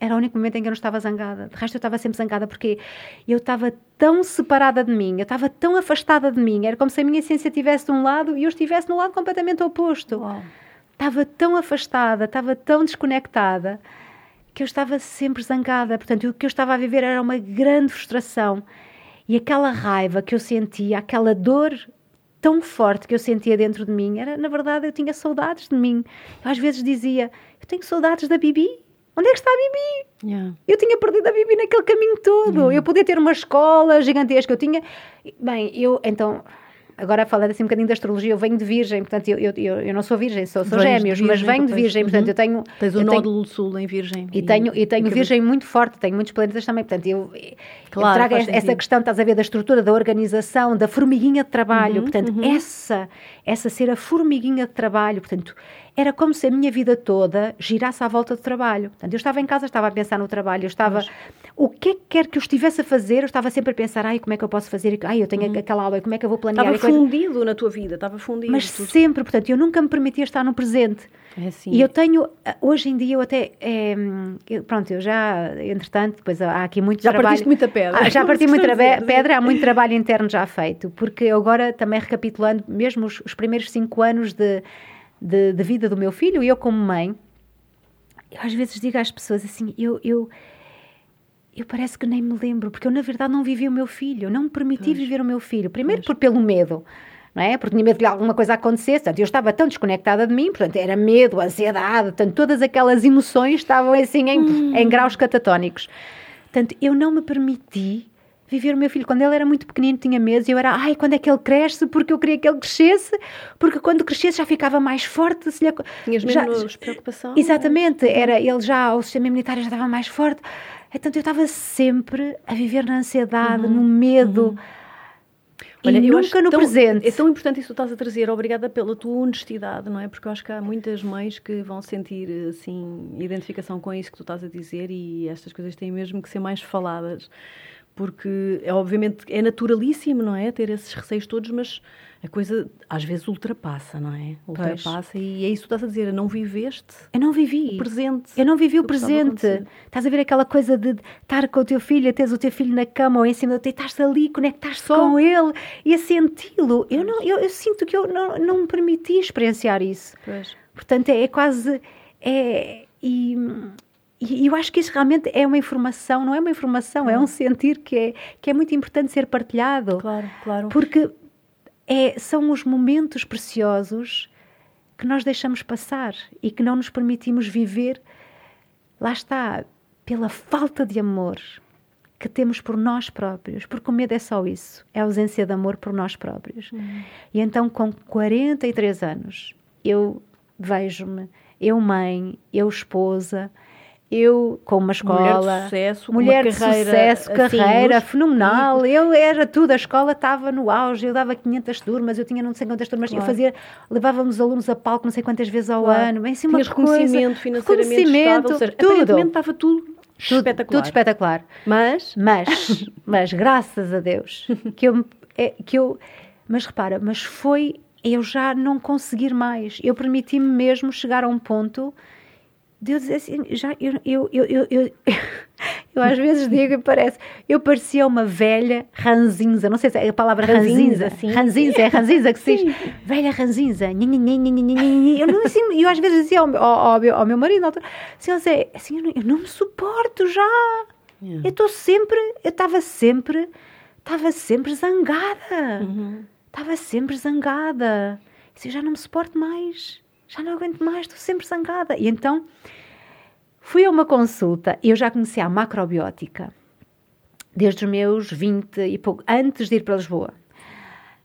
Era o único momento em que eu não estava zangada. De resto, eu estava sempre zangada porque eu estava tão separada de mim, eu estava tão afastada de mim. Era como se a minha essência estivesse de um lado e eu estivesse no lado completamente oposto. Uau. Estava tão afastada, estava tão desconectada que eu estava sempre zangada. Portanto, o que eu estava a viver era uma grande frustração. E aquela raiva que eu sentia, aquela dor tão forte que eu sentia dentro de mim, era, na verdade, eu tinha saudades de mim. Eu às vezes dizia, eu tenho saudades da Bibi Onde é que está a Bibi? Yeah. Eu tinha perdido a Bibi naquele caminho todo. Yeah. Eu podia ter uma escola gigantesca. Eu tinha. Bem, eu. Então. Agora falar assim um bocadinho da astrologia, eu venho de Virgem, portanto eu, eu, eu não sou Virgem, sou, sou Gêmeos, mas venho de Virgem, portanto uhum. eu tenho. Tens o nódulo tenho, sul em Virgem. E, e tenho, e tenho Virgem muito forte, tenho muitos planetas também, portanto eu, claro, eu trago essa sentido. questão, estás a ver, da estrutura, da organização, da formiguinha de trabalho, uhum, portanto uhum. essa, essa ser a formiguinha de trabalho, portanto era como se a minha vida toda girasse à volta do trabalho. Portanto, eu estava em casa, estava a pensar no trabalho, eu estava. Mas... O que é que quer que eu estivesse a fazer, eu estava sempre a pensar, ai, como é que eu posso fazer? Ai, eu tenho uhum. aquela aula, como é que eu vou planear? Estava fundido coisa... na tua vida, estava fundido. Mas tudo. sempre, portanto, eu nunca me permitia estar no presente. É assim. E eu tenho, hoje em dia, eu até. É, pronto, eu já, entretanto, depois há aqui muito já trabalho. Já partiste muita pedra. Ah, já parti muita pedra, há muito trabalho interno já feito, porque agora, também recapitulando, mesmo os, os primeiros cinco anos de de, de vida do meu filho, e eu como mãe, eu às vezes digo às pessoas assim, eu, eu, eu parece que nem me lembro, porque eu na verdade não vivi o meu filho, não me permiti pois. viver o meu filho. Primeiro por, pelo medo, não é? Porque tinha medo de alguma coisa acontecesse, portanto, eu estava tão desconectada de mim, portanto, era medo, ansiedade, portanto, todas aquelas emoções estavam assim em, hum. em graus catatónicos. Portanto, eu não me permiti viver o meu filho. Quando ele era muito pequenino, tinha meses, e eu era, ai, quando é que ele cresce? Porque eu queria que ele crescesse, porque quando crescesse já ficava mais forte. Se lhe... Tinhas menos já, preocupação? Exatamente, era, ele já, o sistema imunitário já estava mais forte. Então eu estava sempre a viver na ansiedade, uhum, no medo. Uhum. Olha, e nunca no tão, presente. É tão importante isso que tu estás a trazer. Obrigada pela tua honestidade, não é? Porque eu acho que há muitas mães que vão sentir, assim, identificação com isso que tu estás a dizer e estas coisas têm mesmo que ser mais faladas porque é obviamente é naturalíssimo, não é? Ter esses receios todos, mas a coisa às vezes ultrapassa, não é? Ultrapassa pois. e é isso que estás a dizer, não viveste. Eu não vivi. O presente. Eu não vivi o presente. Estás a ver aquela coisa de estar com o teu filho, teres o teu filho na cama ou em cima de ti, estás ali, conectar-te com ele e a senti-lo. Eu, não, eu, eu, sinto que eu não, não me permiti experienciar isso. Pois. Portanto, é, é quase. É, e, e eu acho que isso realmente é uma informação, não é uma informação, é um sentir que é, que é muito importante ser partilhado. Claro, claro. Porque é, são os momentos preciosos que nós deixamos passar e que não nos permitimos viver. Lá está, pela falta de amor que temos por nós próprios, porque o medo é só isso, é a ausência de amor por nós próprios. Uhum. E então, com 43 anos, eu vejo-me, eu mãe, eu esposa, eu com uma escola, mulher de sucesso, mulher de carreira, sucesso, assim, carreira fenomenal. Eu era tudo, a escola estava no auge, eu dava 500 turmas, eu tinha não sei quantas turmas, claro. eu fazia, levávamos alunos a palco não sei quantas vezes ao claro. ano, bem assim uma reconhecimento financeiramente reconhecimento, estável, seja, tudo. estava tudo, tudo espetacular. Tudo espetacular. Mas, mas, mas graças a Deus que eu, é, que eu, mas repara, mas foi eu já não conseguir mais. Eu permiti-me mesmo chegar a um ponto de eu dizer assim, já, eu, eu, eu, eu, eu, às vezes digo e parece, eu parecia uma velha ranzinza, não sei se é a palavra ranzinza, ranzinza, sim. ranzinza é ranzinza que se diz, velha ranzinza, eu, não, assim, eu às vezes dizia ao, ao, ao meu marido, assim, assim eu, não, me suporto já, eu estou sempre, eu estava sempre, estava sempre zangada, uhum. estava sempre zangada, assim, eu já não me suporto mais, já não aguento mais, estou sempre zangada. E então fui a uma consulta e eu já conhecia a macrobiótica desde os meus 20 e pouco, antes de ir para Lisboa.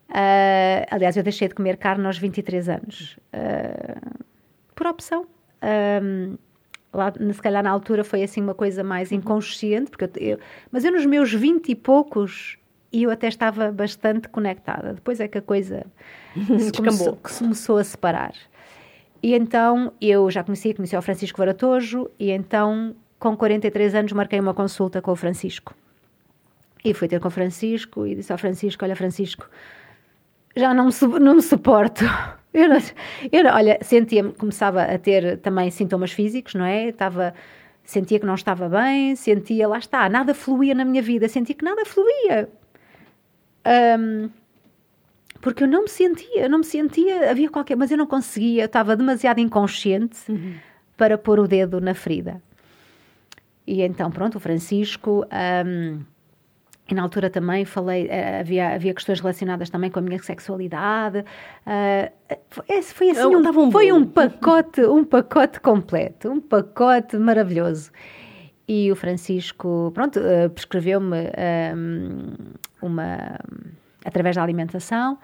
Uh, aliás, eu deixei de comer carne aos 23 anos, uh, por opção. Um, lá, se calhar na altura foi assim uma coisa mais uhum. inconsciente, porque eu, eu, mas eu nos meus 20 e poucos eu até estava bastante conectada. Depois é que a coisa se começou, começou a separar. E então eu já conhecia, conhecia o Francisco Varatojo, e então com 43 anos marquei uma consulta com o Francisco. E fui ter com o Francisco e disse ao Francisco: Olha, Francisco, já não me, não me suporto. Eu, não, eu olha, sentia-me, começava a ter também sintomas físicos, não é? Estava, sentia que não estava bem, sentia, lá está, nada fluía na minha vida, sentia que nada fluía. Um, porque eu não me sentia, eu não me sentia, havia qualquer, mas eu não conseguia, eu estava demasiado inconsciente uhum. para pôr o dedo na ferida. E então, pronto, o Francisco, um, e na altura também falei, eh, havia, havia questões relacionadas também com a minha sexualidade. Uh, foi assim, um, um foi um pacote, um pacote completo, um pacote maravilhoso. E o Francisco, pronto, uh, prescreveu-me um, uma através da alimentação.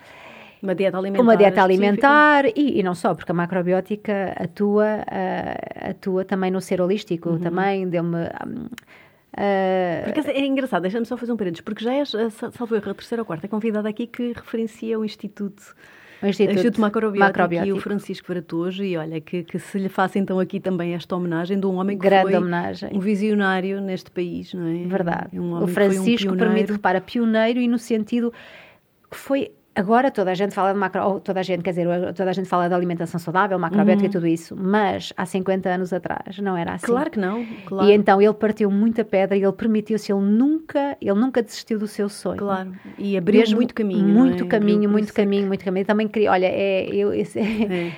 Uma dieta alimentar. Uma dieta alimentar e, e, não só, porque a macrobiótica atua, uh, atua também no ser holístico, uhum. também deu-me. Um, uh... Porque é engraçado, deixa-me só fazer um parênteses, porque já és, salvo erro, a terceira ou quarta convidada aqui que referencia o Instituto o Instituto, Instituto Macrobiótico, Macrobiótico, e o Francisco Varatojo, e olha, que, que, se lhe faça então aqui também esta homenagem de um homem que Grande foi homenagem. um visionário neste país, não é? Verdade. Um o Francisco, um mim, repara, pioneiro e no sentido foi Agora toda a gente fala de macro, toda a gente, quer dizer, toda a gente fala de alimentação saudável, macrobiótica uhum. e tudo isso, mas há 50 anos atrás não era assim. Claro que não, claro. E então ele partiu muita pedra e ele permitiu-se, ele nunca, ele nunca desistiu do seu sonho. Claro. E abriu Mesmo muito caminho, muito é? caminho, abriu muito caminho, muito caminho. Também queria, olha, é, eu, é,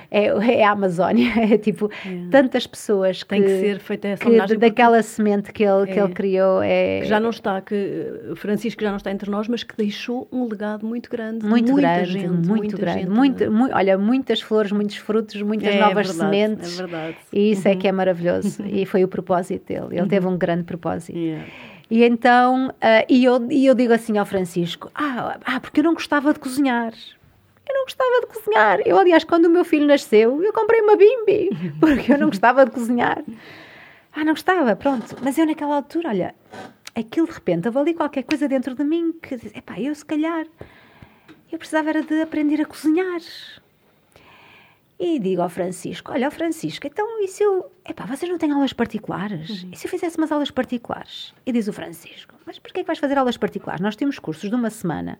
é. é, a Amazónia, é tipo é. tantas pessoas que tem que ser feita essa que, daquela semente que ele que ele é. criou é que já não está que Francisco já não está entre nós, mas que deixou um legado muito grande, muito grande, gente, muito grande. Muito, muito, olha, muitas flores, muitos frutos, muitas é, novas é verdade, sementes. É verdade. E isso uhum. é que é maravilhoso. e foi o propósito dele. Ele uhum. teve um grande propósito. Yeah. E então, uh, e, eu, e eu digo assim ao Francisco: ah, ah, porque eu não gostava de cozinhar. Eu não gostava de cozinhar. Eu, aliás, quando o meu filho nasceu, eu comprei uma bimbi, porque eu não gostava de cozinhar. Ah, não gostava, pronto. Mas eu naquela altura, olha, aquilo de repente, houve ali qualquer coisa dentro de mim que, epá, eu se calhar eu precisava era de aprender a cozinhar. E digo ao Francisco: Olha, Francisco, então e se eu. Epá, vocês não têm aulas particulares? Uhum. E se eu fizesse umas aulas particulares? E diz o Francisco: Mas porquê é que vais fazer aulas particulares? Nós temos cursos de uma semana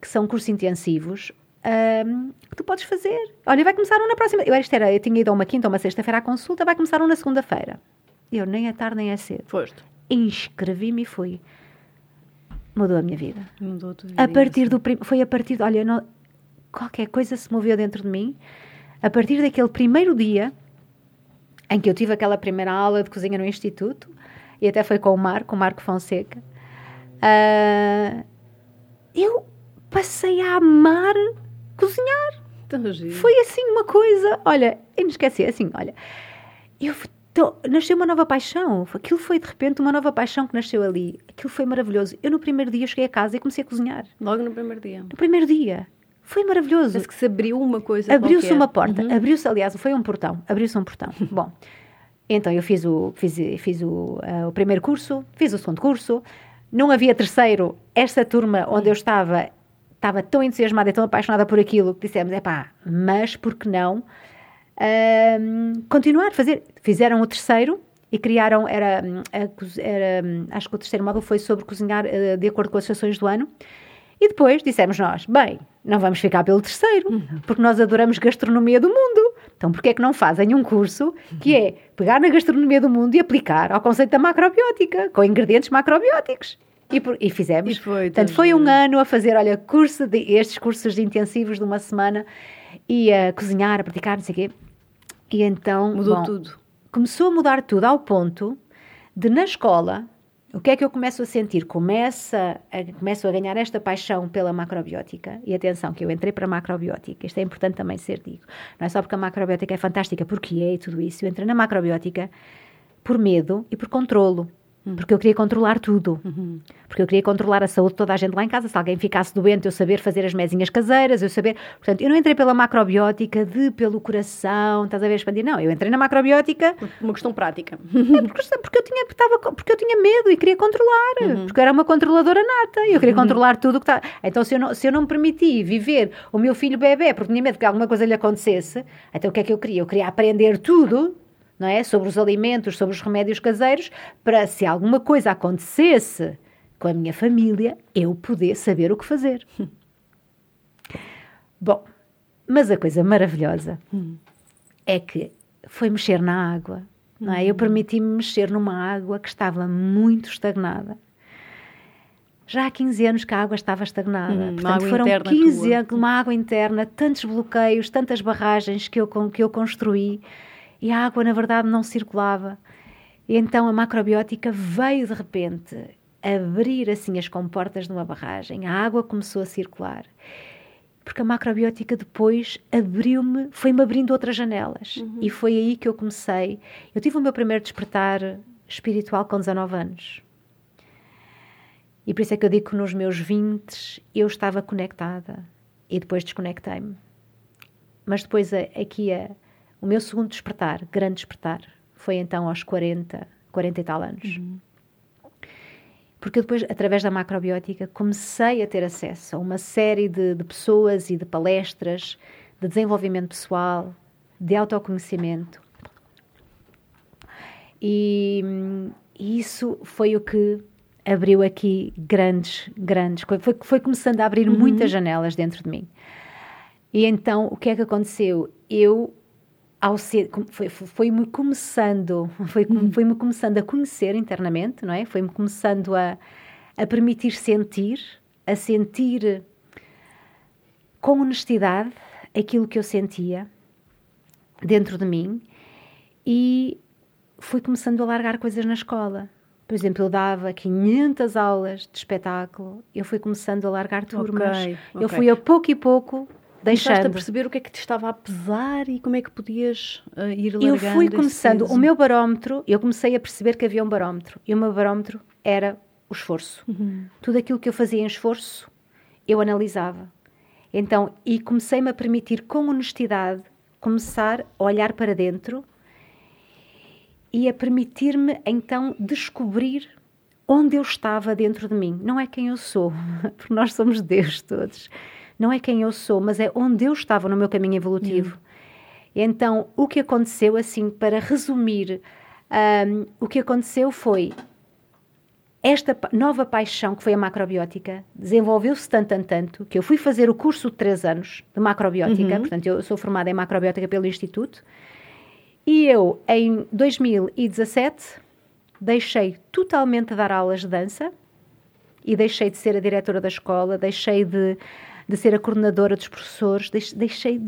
que são cursos intensivos um, que tu podes fazer. Olha, vai começar um na próxima. Eu, isto era, eu tinha ido a uma quinta ou uma sexta-feira à consulta, vai começar um na segunda-feira. Eu nem é tarde nem é cedo. Foste. Inscrevi-me e fui mudou a minha vida. Mudou tudo. A partir do foi a partir, de, olha, não, qualquer coisa se moveu dentro de mim. A partir daquele primeiro dia em que eu tive aquela primeira aula de cozinha no instituto e até foi com o Marco, o Marco Fonseca. Uh, eu passei a amar cozinhar. Foi assim uma coisa, olha, eu não esqueci, assim, olha, eu então, nasceu uma nova paixão. Aquilo foi de repente uma nova paixão que nasceu ali. Aquilo foi maravilhoso. Eu no primeiro dia cheguei a casa e comecei a cozinhar. Logo no primeiro dia? No primeiro dia. Foi maravilhoso. Parece que se abriu uma coisa Abriu-se uma porta. Uhum. Abriu-se, aliás, foi um portão. Abriu-se um portão. Bom, então eu fiz, o, fiz, fiz o, uh, o primeiro curso, fiz o segundo curso. Não havia terceiro. Esta turma onde eu estava estava tão entusiasmada e tão apaixonada por aquilo que dissemos, é pá, mas por que não continuar a fazer. Fizeram o terceiro e criaram, era, era, acho que o terceiro módulo foi sobre cozinhar uh, de acordo com as estações do ano. E depois dissemos nós, bem, não vamos ficar pelo terceiro, porque nós adoramos gastronomia do mundo. Então, porquê é que não fazem um curso que é pegar na gastronomia do mundo e aplicar ao conceito da macrobiótica, com ingredientes macrobióticos? E, por, e fizemos. E foi, Portanto, foi um ano a fazer, olha, curso de, estes cursos de intensivos de uma semana e a cozinhar, a praticar, não sei o quê. E então. Mudou bom, tudo. Começou a mudar tudo ao ponto de, na escola, o que é que eu começo a sentir? Começa a, começo a ganhar esta paixão pela macrobiótica. E atenção, que eu entrei para a macrobiótica. Isto é importante também ser dito. Não é só porque a macrobiótica é fantástica, porque é e tudo isso. Eu entrei na macrobiótica por medo e por controlo. Porque eu queria controlar tudo. Porque eu queria controlar a saúde de toda a gente lá em casa. Se alguém ficasse doente, eu saber fazer as mesinhas caseiras, eu saber. Portanto, eu não entrei pela macrobiótica de pelo coração, estás a ver expandir. Não, eu entrei na macrobiótica Uma questão prática. é porque, porque eu tinha, porque eu tinha medo e queria controlar. Porque eu era uma controladora nata e eu queria controlar tudo o que estava. Então, se eu, não, se eu não me permiti viver o meu filho bebê porque tinha medo que alguma coisa lhe acontecesse, então o que é que eu queria? Eu queria aprender tudo. Não é? Sobre os alimentos, sobre os remédios caseiros, para se alguma coisa acontecesse com a minha família, eu poder saber o que fazer. Bom, mas a coisa maravilhosa é que foi mexer na água. Não é? Eu permiti-me mexer numa água que estava muito estagnada. Já há 15 anos que a água estava estagnada. Hum, Portanto, foram interna 15 tua. anos, uma água interna, tantos bloqueios, tantas barragens que eu, que eu construí e a água, na verdade, não circulava. E então a macrobiótica veio de repente abrir assim as comportas de uma barragem. A água começou a circular. Porque a macrobiótica depois abriu-me, foi-me abrindo outras janelas. E foi aí que eu comecei. Eu tive o meu primeiro despertar espiritual com 19 anos. E por isso é que eu digo que nos meus 20 eu estava conectada e depois desconectei-me. Mas depois a- aqui a, o meu segundo despertar, grande despertar, foi então aos 40, 40 e tal anos. Porque eu depois, através da macrobiótica, comecei a ter acesso a uma série de, de pessoas e de palestras de desenvolvimento pessoal, de autoconhecimento. E, isso foi o que abriu aqui grandes, grandes. Foi, foi começando a abrir muitas janelas dentro de mim. E então, o que é que aconteceu? Eu, ao ser, foi, foi- foi-me começando, foi, foi-me começando a conhecer internamente, não é? Foi-me começando a, a permitir sentir, a sentir com honestidade aquilo que eu sentia dentro de mim e fui começando a largar coisas na escola. Por exemplo, eu dava 500 aulas de espetáculo, eu fui começando a largar turmas. Ok, Eu ok. fui a pouco e pouco Começaste a deixando. perceber o que é que te estava a pesar e como é que podias ah, ir largando Eu fui começando, o meu barómetro, eu comecei a perceber que havia um barómetro. E o meu barómetro era o esforço. Uhum. Tudo aquilo que eu fazia em esforço, eu analisava. Então, e comecei-me a permitir, com honestidade, começar a olhar para dentro e a permitir-me, então, descobrir onde eu estava dentro de mim. Não é quem eu sou, porque nós somos Deus todos. Não é quem eu sou, mas é onde eu estava no meu caminho evolutivo. Então, o que aconteceu, assim, para resumir, ahm, o que aconteceu foi esta nova paixão que foi a macrobiótica desenvolveu-se tanto, tanto, tanto, que eu fui fazer o curso de três anos de macrobiótica, portanto, eu sou formada em macrobiótica pelo Instituto, e eu, em 2017, deixei totalmente de dar aulas de dança e deixei de ser a diretora da escola, deixei de, de ser a coordenadora dos professores, deix- deixei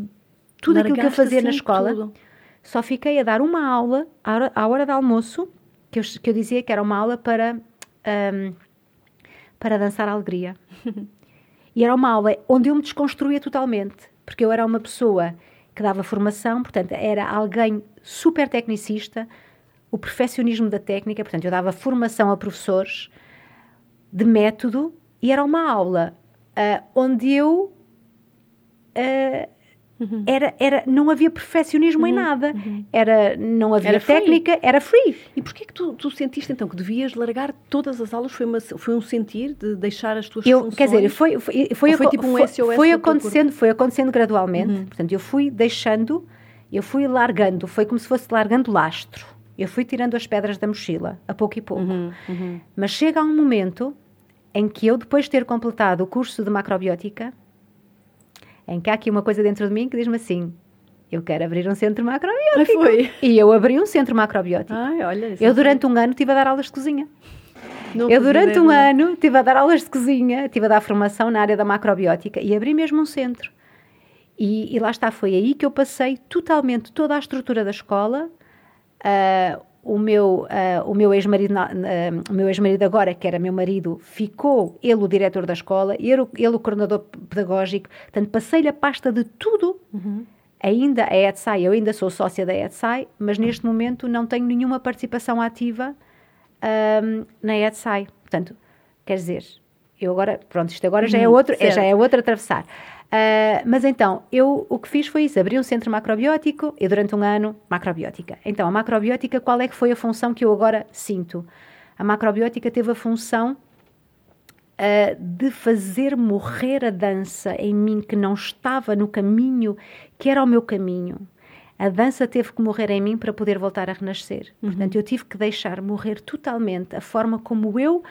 tudo aquilo que eu Largaste fazia na assim escola. tudo. Só fiquei a dar uma aula à hora, à hora de almoço, que eu, que eu dizia que era uma aula para, ahm, para dançar a alegria. e era uma aula onde eu me desconstruía totalmente, porque eu era uma pessoa que dava formação, portanto, era alguém super tecnicista, o perfeccionismo da técnica, portanto, eu dava formação a professores de método e era uma aula ah, onde eu ah, era, era, não havia perfeccionismo em nada. Era, não havia Era free. técnica, era free. E porquê que tu, tu sentiste então que devias largar todas as aulas? Foi, uma, foi um sentir de deixar as tuas Eu, funções? quer dizer, foi, foi, foi, foi tipo um foi- SOS foi acontecendo, foi acontecendo gradualmente. Portanto, eu fui deixando, eu fui largando, foi como se fosse largando lastro. Eu fui tirando as pedras da mochila, a pouco e pouco. Uhum, uhum. Mas chega a um momento em que eu, depois de ter completado o curso de macrobiótica, em que há aqui uma coisa dentro de mim que diz-me assim: eu quero abrir um centro macrobiótico. Ai. E eu abri um centro macrobiótico. Ai, olha, eu, é durante um ano, estive a dar aulas de cozinha. Não Eu, durante um não. ano, estive a dar aulas de cozinha, estive a dar formação na área da macrobiótica e abri mesmo um centro. E, e lá está, foi aí que eu passei totalmente toda a estrutura da escola. Ah, o meu, ah, o meu ex-marido, ah, o meu ex-marido agora, que era meu marido, ficou ele o diretor da escola, ele, o- ele o coordenador pedagógico. Portanto, passei-lhe a pasta de tudo. Ainda a ETSAI, eu ainda sou sócia da ETSAI, mas neste momento não tenho nenhuma participação ativa ahm, na ETSAI. Portanto, quer dizer, eu agora, pronto, isto agora já é Uhum, outro, é, já é outro atravessar. Ah, mas então, eu o que fiz foi isso, abri um centro macrobiótico e durante um ano, macrobiótica. Então, a macrobiótica, qual é que foi a função que eu agora sinto? A macrobiótica teve a função ah, de fazer morrer a dança em mim que não estava no caminho que era o meu caminho. A dança teve que morrer em mim para poder voltar a renascer. Portanto, eu tive que deixar morrer totalmente a forma como eu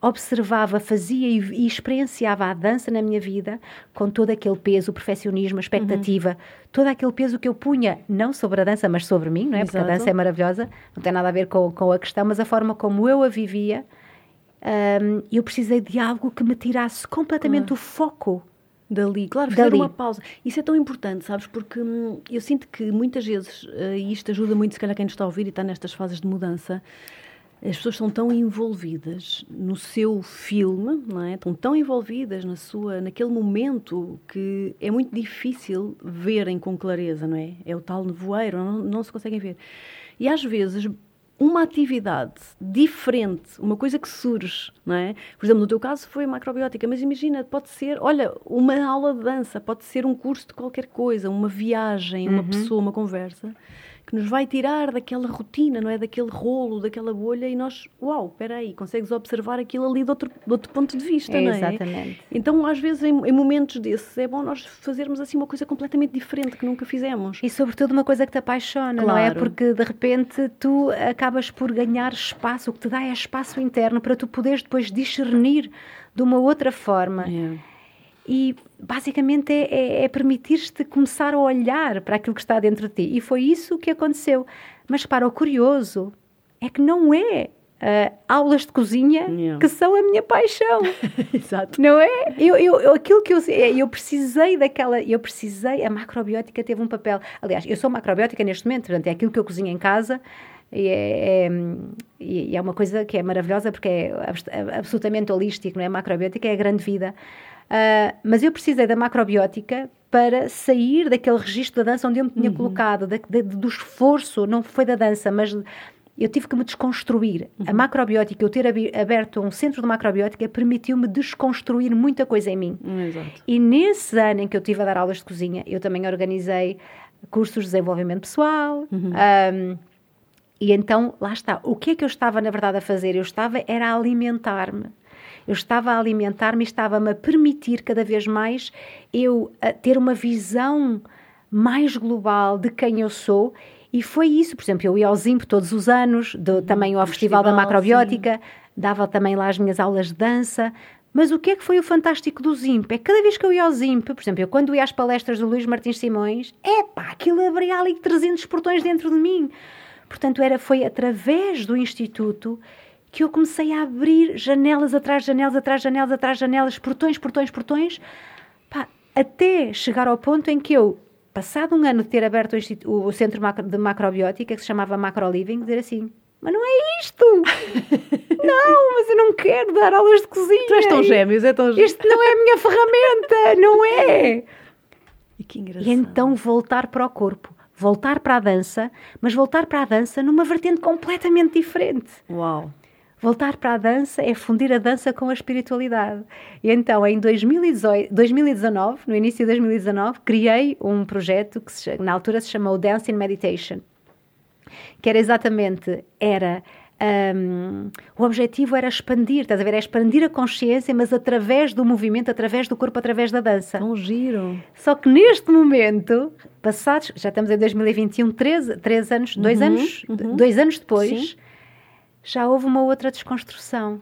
observava, fazia e, e experienciava a dança na minha vida, com todo aquele peso, o perfeccionismo, a expectativa, todo aquele peso que eu punha, não sobre a dança, mas sobre mim, não é? Porque a Exato. dança é maravilhosa, não tem nada a ver com, com a questão, mas a forma como eu a vivia, hum, eu precisei de algo que me tirasse completamente o foco. Dali, claro, fazer Dali. uma pausa. Isso é tão importante, sabes? Porque hum, eu sinto que muitas vezes, eh, e isto ajuda muito, se calhar, quem nos está a ouvir e está nestas fases de mudança, as pessoas são tão envolvidas no seu filme, não é? Estão tão envolvidas na sua, naquele momento que é muito difícil verem com clareza, não é? É o tal nevoeiro, não, não se conseguem ver. E às vezes uma atividade diferente, uma coisa que surge, não é? Por exemplo, no teu caso foi macrobiótica, mas imagina, pode ser, olha, uma aula de dança, pode ser um curso de qualquer coisa, uma viagem, uma pessoa, uma conversa, que nos vai tirar daquela rotina, não é? Daquele rolo, daquela bolha e nós, uau, espera aí, consegues observar aquilo ali de outro, de outro ponto de vista, não é? Exatamente. Então, às vezes, em, em momentos desses, é bom nós fazermos assim uma coisa completamente diferente que nunca fizemos. E sobretudo uma coisa que te apaixona, não é? Claro. Porque de repente tu acabas por ganhar espaço, o que te dá é espaço interno para tu poderes depois discernir de uma outra forma. É. E basicamente é, é- é permitir-te começar a olhar para aquilo que está dentro de ti. E foi isso que aconteceu. Mas para o curioso é que não é ah, aulas de cozinha que são a minha paixão. Exato. Não é? Eu, eu, aquilo que eu, eu precisei daquela, eu precisei, a macrobiótica teve um papel. Aliás, eu sou macrobiótica neste momento, portanto, é aquilo que eu cozinho em casa e é, é, é uma coisa que é maravilhosa porque é abs- absolutamente holístico, não é? Macrobiótica é a grande vida. Ah, mas eu precisei da macrobiótica para sair daquele registro da dança onde eu me tinha colocado, da- da- do esforço, não foi da dança, mas eu tive que me desconstruir. A macrobiótica, eu ter aberto um centro de macrobiótica, permitiu-me desconstruir muita coisa em mim. Hum, Exato. E nesse ano em que eu estive a dar aulas de cozinha, eu também organizei cursos de desenvolvimento pessoal. ahm, e então, lá está. O que é que eu estava, na verdade, a fazer? Eu estava, era a alimentar-me. Eu estava a alimentar-me estava-me a permitir cada vez mais eu a ter uma visão mais global de quem eu sou. E foi isso, por exemplo, eu ia ao ZIMP todos os anos, do- também ao Festival, da festival, Macrobiótica, dava também lá as minhas aulas de dança. Mas o que é que foi o fantástico do ZIMP? É que cada vez que eu ia ao ZIMP, por exemplo, eu quando ia às palestras do Luís Martins Simões, epá, aquilo abria ali 300 portões dentro de mim. Portanto, era, foi através do Instituto que eu comecei a abrir janelas atrás janelas, atrás janelas, atrás janelas, portões, portões, portões, pá, até chegar ao ponto em que eu, passado um ano de ter aberto o, o Centro de Macrobiótica, que se chamava Macro Living, dizer assim, mas não é isto! não, mas eu não quero dar aulas de cozinha! Tu és tão gêmeos, é tão gêmeos. Isto não é a minha ferramenta, não é? E que engraçado. E então voltar para o corpo, voltar para a dança, mas voltar para a dança numa vertente completamente diferente. Uau. Voltar para a dança é fundir a dança com a espiritualidade. E então, em 2018, 2019, no início de 2019, criei um projeto que se, na altura se chamou Dance in Meditation, que era exatamente, era... hum, o objetivo era expandir, estás a ver? É expandir a consciência, mas através do movimento, através do corpo, através da dança. Tão giro. Só que neste momento, passados, já estamos em 2021, três, três anos, dois Uhum, anos, uhum. dois anos depois, Sim. Já houve uma outra desconstrução.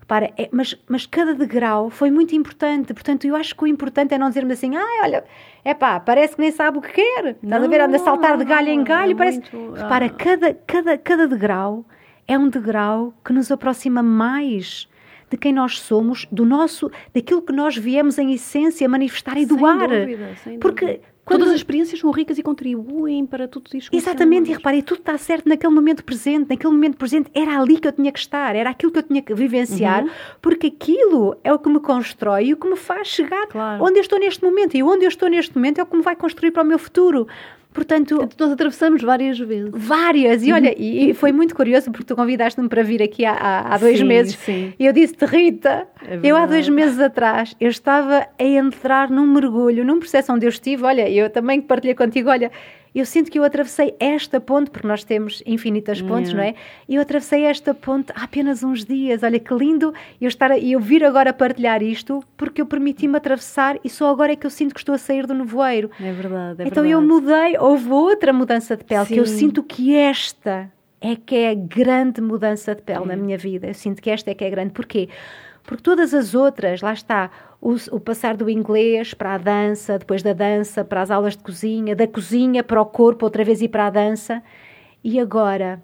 Repara, é, mas, mas cada degrau foi muito importante. Portanto, eu acho que o importante é não dizermos assim, ah, olha, é pá, parece que nem sabe o que quer. Estás a ver? Anda a saltar de galho em galho. É parece... Muito... Repara, ah. cada, cada, cada degrau é um degrau que nos aproxima mais de quem nós somos, do nosso, daquilo que nós viemos em essência manifestar e doar. Sem dúvida, sem Porque dúvida. Quando... Todas as experiências são ricas e contribuem para tudo isso. Exatamente, e reparem, tudo está certo naquele momento presente. Naquele momento presente era ali que eu tinha que estar, era aquilo que eu tinha que vivenciar, uhum. porque aquilo é o que me constrói e o que me faz chegar claro. onde eu estou neste momento. E onde eu estou neste momento é o que me vai construir para o meu futuro. Portanto, nós atravessamos várias vezes. Várias. E olha, e, foi muito curioso porque tu convidaste-me para vir aqui há, há, há dois sim, meses. Sim. E eu disse-te, Rita, é eu há dois meses atrás, eu estava a entrar num mergulho, num processo onde eu estive. Olha, eu também partilhei contigo, olha, eu sinto que eu atravessei esta ponte, porque nós temos infinitas pontes, não é? E eu atravessei esta ponte há apenas uns dias. Olha que lindo eu estar a, eu vir agora partilhar isto, porque eu permiti-me atravessar e só agora é que eu sinto que estou a sair do nevoeiro. É verdade, é Então verdade. eu mudei, houve outra mudança de pele, Sim. que eu sinto que esta é que é a grande mudança de pele na minha vida. Eu sinto que esta é que é grande. Porquê? Porque todas as outras, lá está, o, o, passar do inglês para a dança, depois da dança para as aulas de cozinha, da cozinha para o corpo, outra vez ir para a dança. E agora,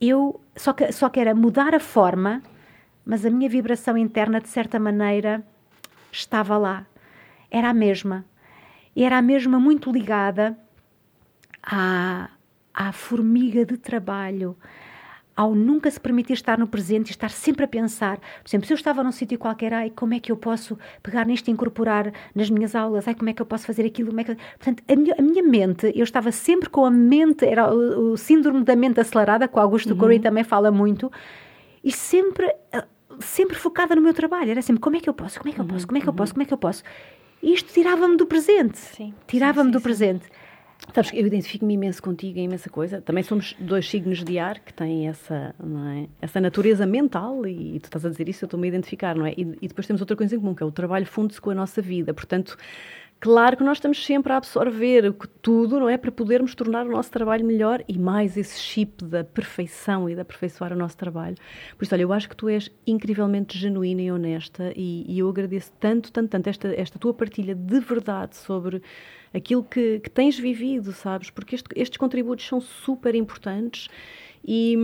eu só, que, só que era mudar a forma, mas a minha vibração interna, de certa maneira, estava lá. Era a mesma. Era a mesma muito ligada à, à formiga de trabalho, ao nunca se permitir estar no presente e estar sempre a pensar, por exemplo, se eu estava num sítio qualquer, ai, como é que eu posso pegar nisto e incorporar nas minhas aulas, ai, como é que eu posso fazer aquilo, como é que... Portanto, a minha, a minha mente, eu estava sempre com a mente, era o, o síndrome da mente acelerada, que o Augusto uhum. Também fala muito, e sempre, eh, sempre focada no meu trabalho, era sempre, como é que eu posso, como é que eu posso, como é que eu posso, uhum. como é que eu posso? Isto tirava-me do presente, tirava-me do sim. presente. Sabes eu identifico-me imenso contigo em imensa coisa. Também somos dois signos de ar que têm essa, é? essa natureza mental e, e, tu estás a dizer isso, eu estou-me a identificar, não é? E, e, depois temos outra coisa em comum, que é o trabalho funde-se com a nossa vida. Portanto, claro que nós estamos sempre a absorver tudo, não é? Para podermos tornar o nosso trabalho melhor e mais esse chip da perfeição e de aperfeiçoar o nosso trabalho. Por isso, olha, eu acho que tu és incrivelmente genuína e honesta e, e eu agradeço tanto, tanto, tanto esta, esta tua partilha de verdade sobre aquilo que, que tens vivido, sabes? Porque este, estes contributos são super importantes. E,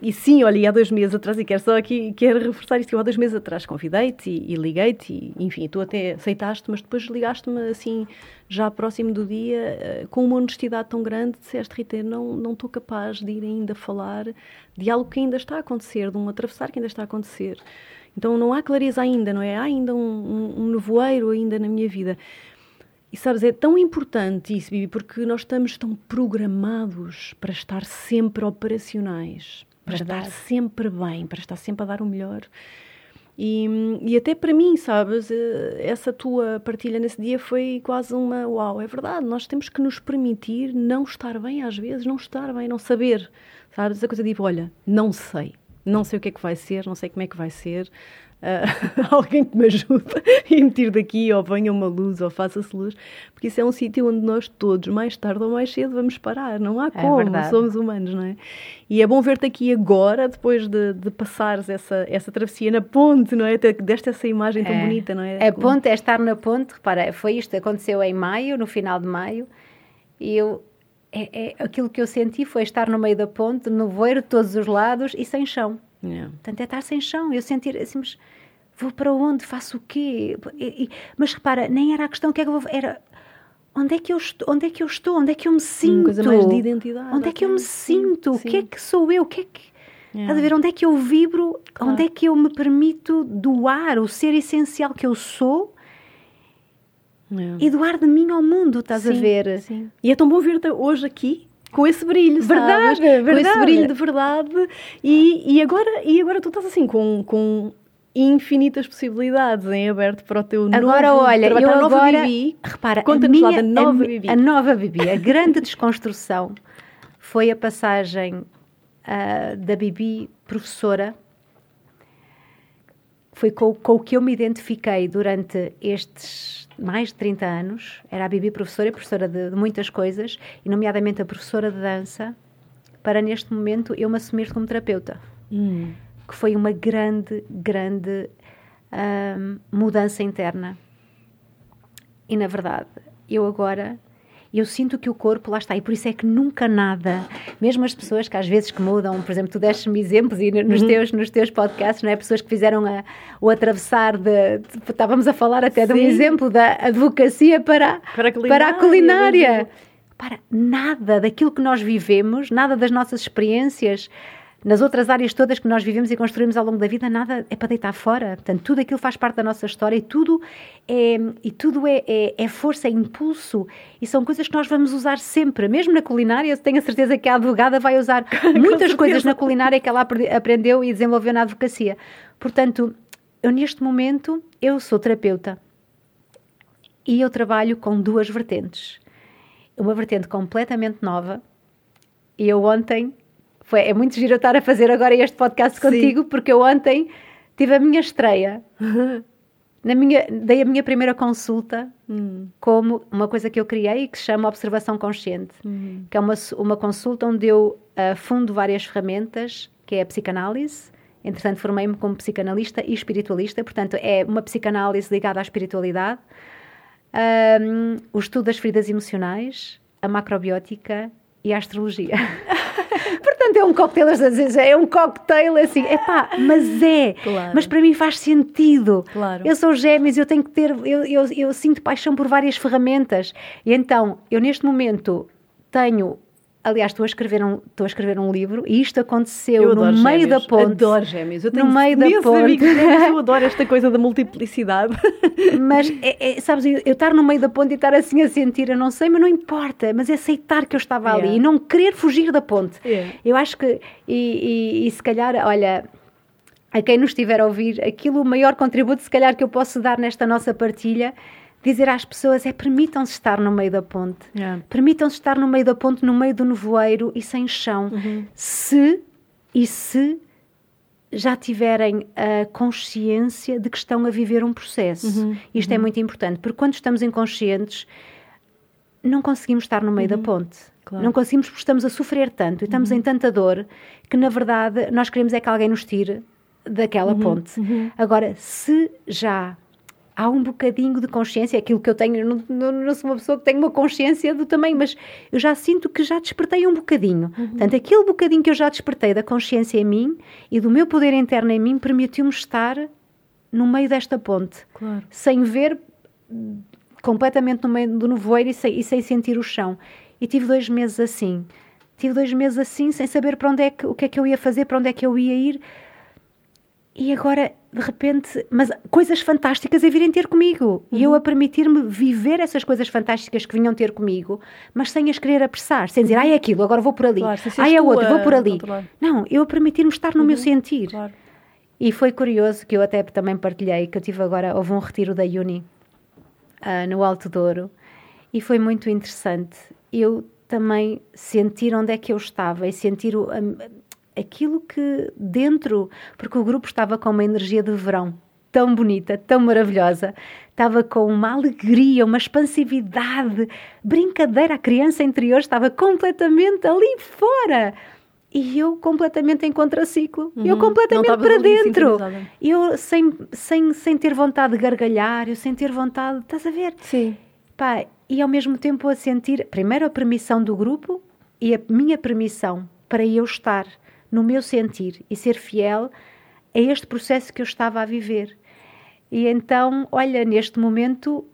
e, sim, olha, há dois meses atrás, e quero só aqui quero reforçar isto, eu há dois meses atrás convidei-te e, e liguei-te, e, enfim, tu até aceitaste, mas depois ligaste-me assim, já próximo do dia, eh, com uma honestidade tão grande, disseste, Rita, não, não estou capaz de ir ainda falar de algo que ainda está a acontecer, de um atravessar que ainda está a acontecer. Então não há clareza ainda, não é? Há ainda um, um, um nevoeiro ainda na minha vida. E sabes, é tão importante isso, Bibi, porque nós estamos tão programados para estar sempre operacionais, para Verdade. estar sempre bem, para estar sempre a dar o melhor. E, e até para mim, sabes, eh, essa tua partilha nesse dia foi quase uma uau, é verdade, nós temos que nos permitir não estar bem às vezes, não estar bem, não saber, sabes? Essa coisa de, olha, não sei, não sei o que é que vai ser, não sei como é que vai ser, uh, alguém que me ajude e me tire daqui, ou venha uma luz, ou faça-se luz, porque isso é um sítio onde nós todos, mais tarde ou mais cedo, vamos parar. Não há é como, é somos humanos, não é? E é bom ver-te aqui agora, depois de, de passares essa, essa travessia na ponte, não é? Deste essa imagem tão é. bonita, não é? A ponte é estar na ponte, repara, foi isto, aconteceu em maio, no final de maio, e eu é, é, aquilo que eu senti foi estar no meio da ponte, no voeiro de todos os lados e sem chão. Yeah. Portanto, é estar sem chão. Eu sentir assim, mas vou para onde? Faço o quê? E, e, mas repara, nem era a questão que é que eu vou. Era onde é que eu estou? Onde é que eu estou? Onde é que eu me sinto? Uma coisa mais de identidade. Onde é que eu me sinto? O que é que sou eu? O que é que. Yeah. Estás a ver onde é que eu vibro? Claro. Onde é que eu me permito doar o ser essencial que eu sou? Yeah. E doar de mim ao mundo, estás sim, a ver? Sim. E é tão bom ver-te hoje aqui com esse brilho, verdade, sabes? Verdade. Com esse brilho de verdade. E, e, agora, e agora tu estás assim com, com infinitas possibilidades em aberto para o teu agora, novo olha, trabalho. Eu nova agora, Bibi. Repara, conta-nos lá da nova a, Bibi. A nova Bibi, a grande desconstrução foi a passagem uh, da Bibi professora. Foi com, com o que eu me identifiquei durante estes mais de 30 anos. Era a Bibi professora, professora de, de muitas coisas, e nomeadamente a professora de dança, para neste momento eu me assumir como terapeuta. Hum que foi uma grande, grande hum, mudança interna. E na verdade, eu agora eu sinto que o corpo lá está, e por isso é que nunca nada, mesmo as pessoas que às vezes que mudam, por exemplo, tu deste-me exemplos e nos, uhum. teus, nos teus podcasts, não é? Pessoas que fizeram a, o atravessar de, de, Estávamos a falar até Sim. de um exemplo da advocacia para, para a culinária. Para, a culinária. para nada daquilo que nós vivemos, nada das nossas experiências nas outras áreas todas que nós vivemos e construímos ao longo da vida, nada é para deitar fora. Portanto, tudo aquilo faz parte da nossa história e tudo é, e tudo é, é, é força, é impulso e são coisas que nós vamos usar sempre. Mesmo na culinária, tenho a certeza que a advogada vai usar muitas coisas na culinária que ela aprendeu e desenvolveu na advocacia. Portanto, eu neste momento, eu sou terapeuta e eu trabalho com duas vertentes. Uma vertente completamente nova. E eu ontem foi, é muito giro estar a fazer agora este podcast contigo, Sim. porque eu ontem tive a minha estreia. Na minha, dei a minha primeira consulta hum. como uma coisa que eu criei que se chama Observação Consciente, hum. que é uma, uma consulta onde eu uh, fundo várias ferramentas, que é a psicanálise. Entretanto, formei-me como psicanalista e espiritualista, portanto, é uma psicanálise ligada à espiritualidade, um, o estudo das feridas emocionais, a macrobiótica e a astrologia. Portanto, é um cocktail, às vezes é um cocktail assim, é pá, mas é. Claro. Mas para mim faz sentido. Claro. Eu sou gêmeos, eu tenho que ter, eu, eu, eu sinto paixão por várias ferramentas. E então, eu neste momento tenho Aliás, estou a escrever um, estou a escrever um livro e isto aconteceu no meio gêmeos, da ponte. Adoro gêmeos. Eu tenho no meio da ponte. eu adoro esta coisa da multiplicidade. Mas, é, é, sabes, eu, eu, estar no meio da ponte e estar assim a sentir, eu não sei, mas não importa. Mas é aceitar que eu estava yeah. ali e não querer fugir da ponte. Yeah. Eu acho que, e, e, e se calhar, olha, a quem nos estiver a ouvir, aquilo, o maior contributo, se calhar, que eu posso dar nesta nossa partilha dizer às pessoas é permitam-se estar no meio da ponte. Yeah. Permitam-se estar no meio da ponte, no meio do nevoeiro e sem chão. Uhum. Se e se já tiverem a consciência de que estão a viver um processo. Uhum. Isto é uhum. é muito importante, porque quando estamos inconscientes, não conseguimos estar no meio da uhum. ponte. Claro. Não conseguimos porque estamos a sofrer tanto e estamos uhum. em tanta dor que, na verdade, nós queremos é que alguém nos tire daquela ponte. Agora, se já há um bocadinho de consciência, aquilo que eu tenho, não, não, não, sou uma pessoa que tem uma consciência do tamanho, mas eu já sinto que já despertei um bocadinho. Uhum. Portanto, aquele bocadinho que eu já despertei da consciência em mim e do meu poder interno em mim permitiu-me estar no meio desta ponte, claro. sem ver completamente no meio do nevoeiro e sem, e sem sentir o chão. E tive dois meses assim. Tive dois meses assim, sem saber para onde é que, o que é que eu ia fazer, para onde é que eu ia ir. E agora de repente, mas coisas fantásticas a virem ter comigo. Uhum. E eu a permitir-me viver essas coisas fantásticas que vinham ter comigo, mas sem as querer apressar, sem dizer, ai, é aquilo, agora vou por ali, claro, ai, é outro, vou por ali. Não, eu a permitir-me estar no uhum. meu sentir. Claro. E foi curioso que eu até também partilhei, que eu tive agora, houve um retiro da Uni uh, no Alto Douro, e foi muito interessante. Eu também sentir onde é que eu estava e sentir o, aquilo que dentro, porque o grupo estava com uma energia de verão tão bonita, tão maravilhosa, estava com uma alegria, uma expansividade, brincadeira, a criança interior estava completamente ali fora. E eu completamente em contraciclo, uhum. eu completamente para dentro. Eu sem, sem, sem ter vontade de gargalhar, eu sem ter vontade, estás a ver? Sim. Pá, e ao mesmo tempo a sentir, primeiro a permissão do grupo e a minha permissão para eu estar no meu sentir e ser fiel a este processo que eu estava a viver. E então, olha, neste momento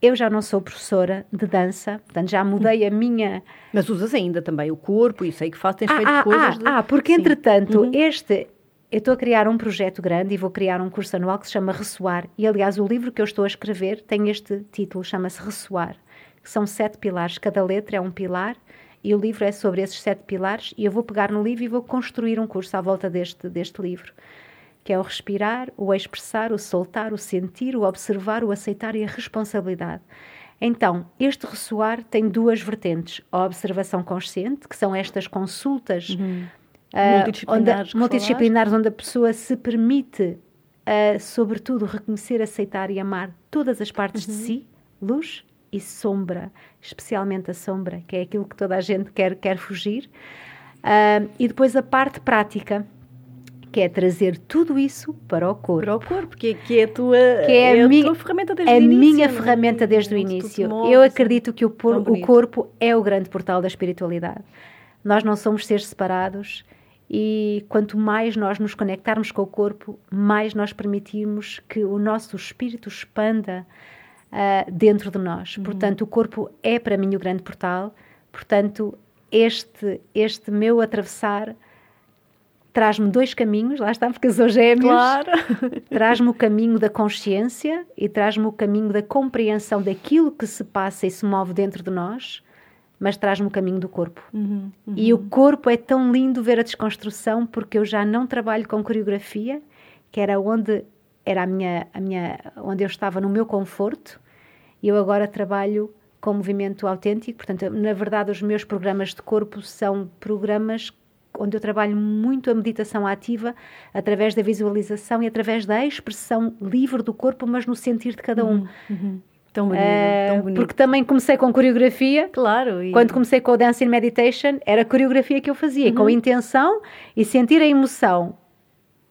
eu já não sou professora de dança, portanto já mudei a minha. Mas usas ainda também o corpo e sei que faz, tens ah, feito ah, coisas. Ah, de... ah porque Sim. entretanto, uhum. este. Eu estou a criar um projeto grande e vou criar um curso anual que se chama Ressoar. E aliás, o livro que eu estou a escrever tem este título, chama-se Ressoar. Que são sete pilares, cada letra é um pilar e o livro é sobre esses sete pilares e eu vou pegar no livro e vou construir um curso à volta deste, deste livro, que é o respirar, o expressar, o soltar, o sentir, o observar, o aceitar e a responsabilidade. Então, este ressoar tem duas vertentes. A observação consciente, que são estas consultas uhum. uh, multidisciplinares, onde, multidisciplinares onde a pessoa se permite, uh, sobretudo, reconhecer, aceitar e amar todas as partes uhum. de si, luz e sombra, especialmente a sombra, que é aquilo que toda a gente quer, quer fugir. Uh, e depois a parte prática, que é trazer tudo isso para o corpo. Para o corpo, que é, que é a tua, que é, é a, minha, tua ferramenta desde a o início. minha não é? ferramenta desde o início. Eu acredito que o, por- o corpo é o grande portal da espiritualidade. Nós não somos seres separados e quanto mais nós nos conectarmos com o corpo, mais nós permitirmos que o nosso espírito expanda ah, dentro de nós. Portanto, o corpo é para mim o grande portal. Portanto, este, este meu atravessar traz-me dois caminhos, lá está, porque sou gêmeos. Claro. Traz-me o caminho da consciência e traz-me o caminho da compreensão daquilo que se passa e se move dentro de nós, mas traz-me o caminho do corpo. Uhum, uhum. E o corpo é tão lindo ver a desconstrução porque eu já não trabalho com coreografia, que era onde era a minha, a minha onde eu estava no meu conforto, eu agora trabalho com movimento autêntico. Portanto, na verdade, os meus programas de corpo são programas onde eu trabalho muito a meditação ativa através da visualização e através da expressão livre do corpo, mas no sentir de cada um. Uhum. Tão bonito, Eh, tão bonito. porque também comecei com coreografia, Claro. E... quando comecei com o Dance in Meditation, era a coreografia que eu fazia, Uhum. com intenção e sentir a emoção.